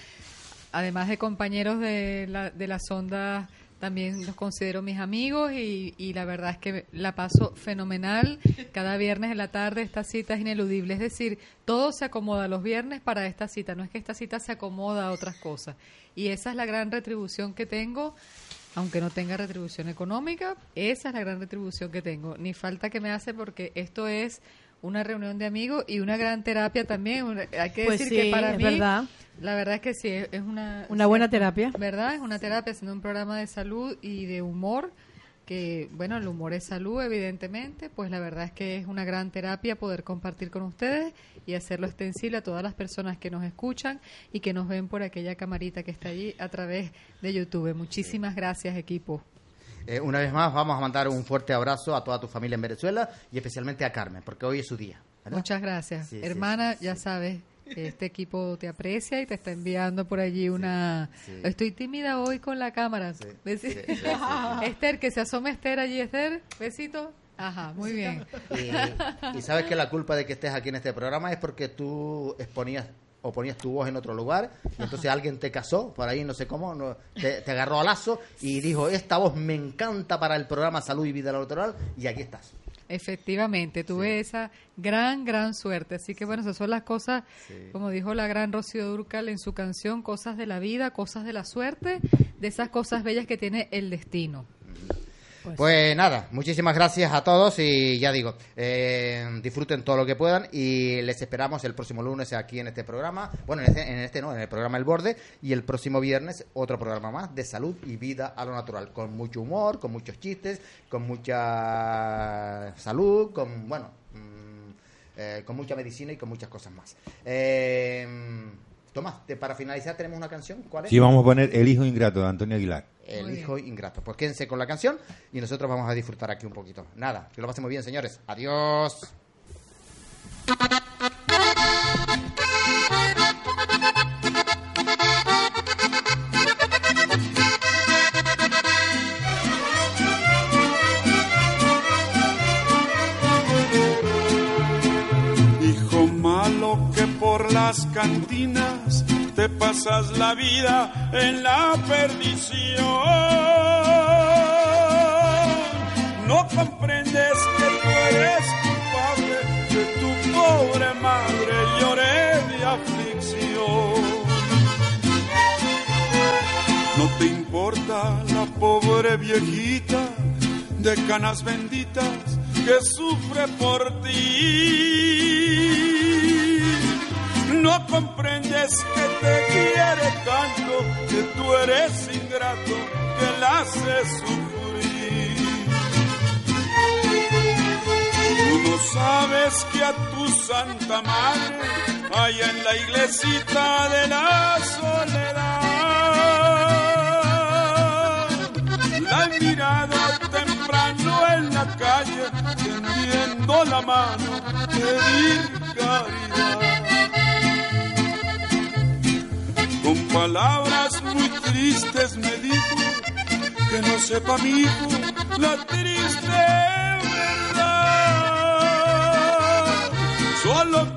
Además de compañeros de, la, de las ondas, también los considero mis amigos y, y la verdad es que la paso fenomenal. Cada viernes en la tarde esta cita es ineludible. Es decir, todo se acomoda los viernes para esta cita. No es que esta cita se acomoda a otras cosas. Y esa es la gran retribución que tengo aunque no tenga retribución económica, esa es la gran retribución que tengo. Ni falta que me hace porque esto es una reunión de amigos y una gran terapia también. Hay que Pues decir sí, que para es mí, verdad. la verdad es que sí, es una... Una buena terapia. ¿Verdad? Es una terapia, haciendo un programa de salud y de humor que, bueno, el humor es salud, evidentemente, pues la verdad es que es una gran terapia poder compartir con ustedes y hacerlo extensible a todas las personas que nos escuchan y que nos ven por aquella camarita que está allí a través de YouTube. Muchísimas gracias, equipo. Eh, una vez más, vamos a mandar un fuerte abrazo a toda tu familia en Venezuela y especialmente a Carmen, porque hoy es su día. Muchas gracias. Hermana, ya sabes, este equipo te aprecia y te está enviando por allí una... Estoy tímida hoy con la cámara. Esther, que se asome Esther allí, Esther. Besito. Ajá, muy bien. Y, sabes que la culpa de que estés aquí en este programa es porque tú exponías o ponías tu voz en otro lugar, y entonces alguien te casó, por ahí no sé cómo, no, te, agarró a lazo y dijo, esta voz me encanta para el programa Salud y Vida Natural, y aquí estás. Efectivamente, tuve esa gran, gran suerte. Así que bueno, esas son las cosas, como dijo la gran Rocío Durcal en su canción, cosas de la vida, cosas de la suerte, de esas cosas bellas que tiene el destino. Pues, pues, nada, muchísimas gracias a todos y ya digo, eh, disfruten todo lo que puedan y les esperamos el próximo lunes aquí en este programa, bueno, en este, en este no, en el programa El Borde y el próximo viernes otro programa más de salud y vida a lo natural, con mucho humor, con muchos chistes, con mucha salud, con, bueno, mm, eh, con mucha medicina y con muchas cosas más. Eh, Tomás, para finalizar tenemos una canción. ¿Cuál es? Sí, vamos a poner El Hijo Ingrato de Antonio Aguilar. El Hijo Ingrato. Pues quédense con la canción y nosotros vamos a disfrutar aquí un poquito. Nada, que lo pasemos bien, señores. Adiós. Pasas la vida en la perdición. No comprendes que tú eres culpable, que tu pobre madre llore de aflicción. No te importa la pobre viejita de canas benditas que sufre por ti no comprendes que te quiere tanto, que tú eres ingrato, que la haces sufrir. Tú no sabes que a tu santa madre, allá en la iglesita de la soledad, la he mirado temprano en la calle, tendiendo la mano, pedir caridad. Palabras muy tristes me dijo que no sepa mi hijo la triste verdad. Solo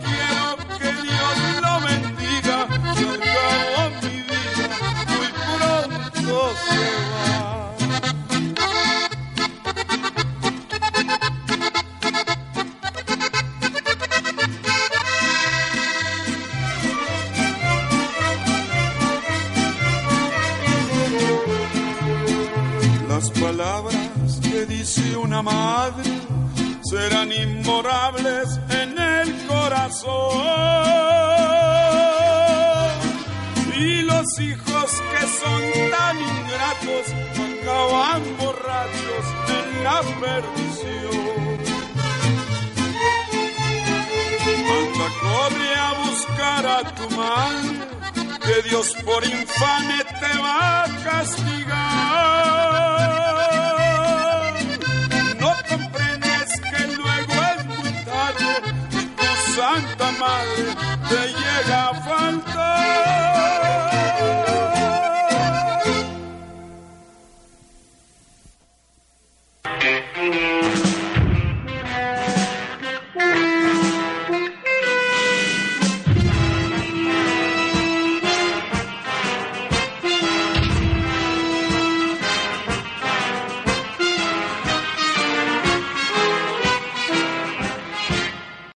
serán inmorables en el corazón. Y los hijos que son tan ingratos acaban borrachos en la perdición. Anda, corre a buscar a tu madre, que Dios por infame te va a castigar. tanta mal te llega a faltar.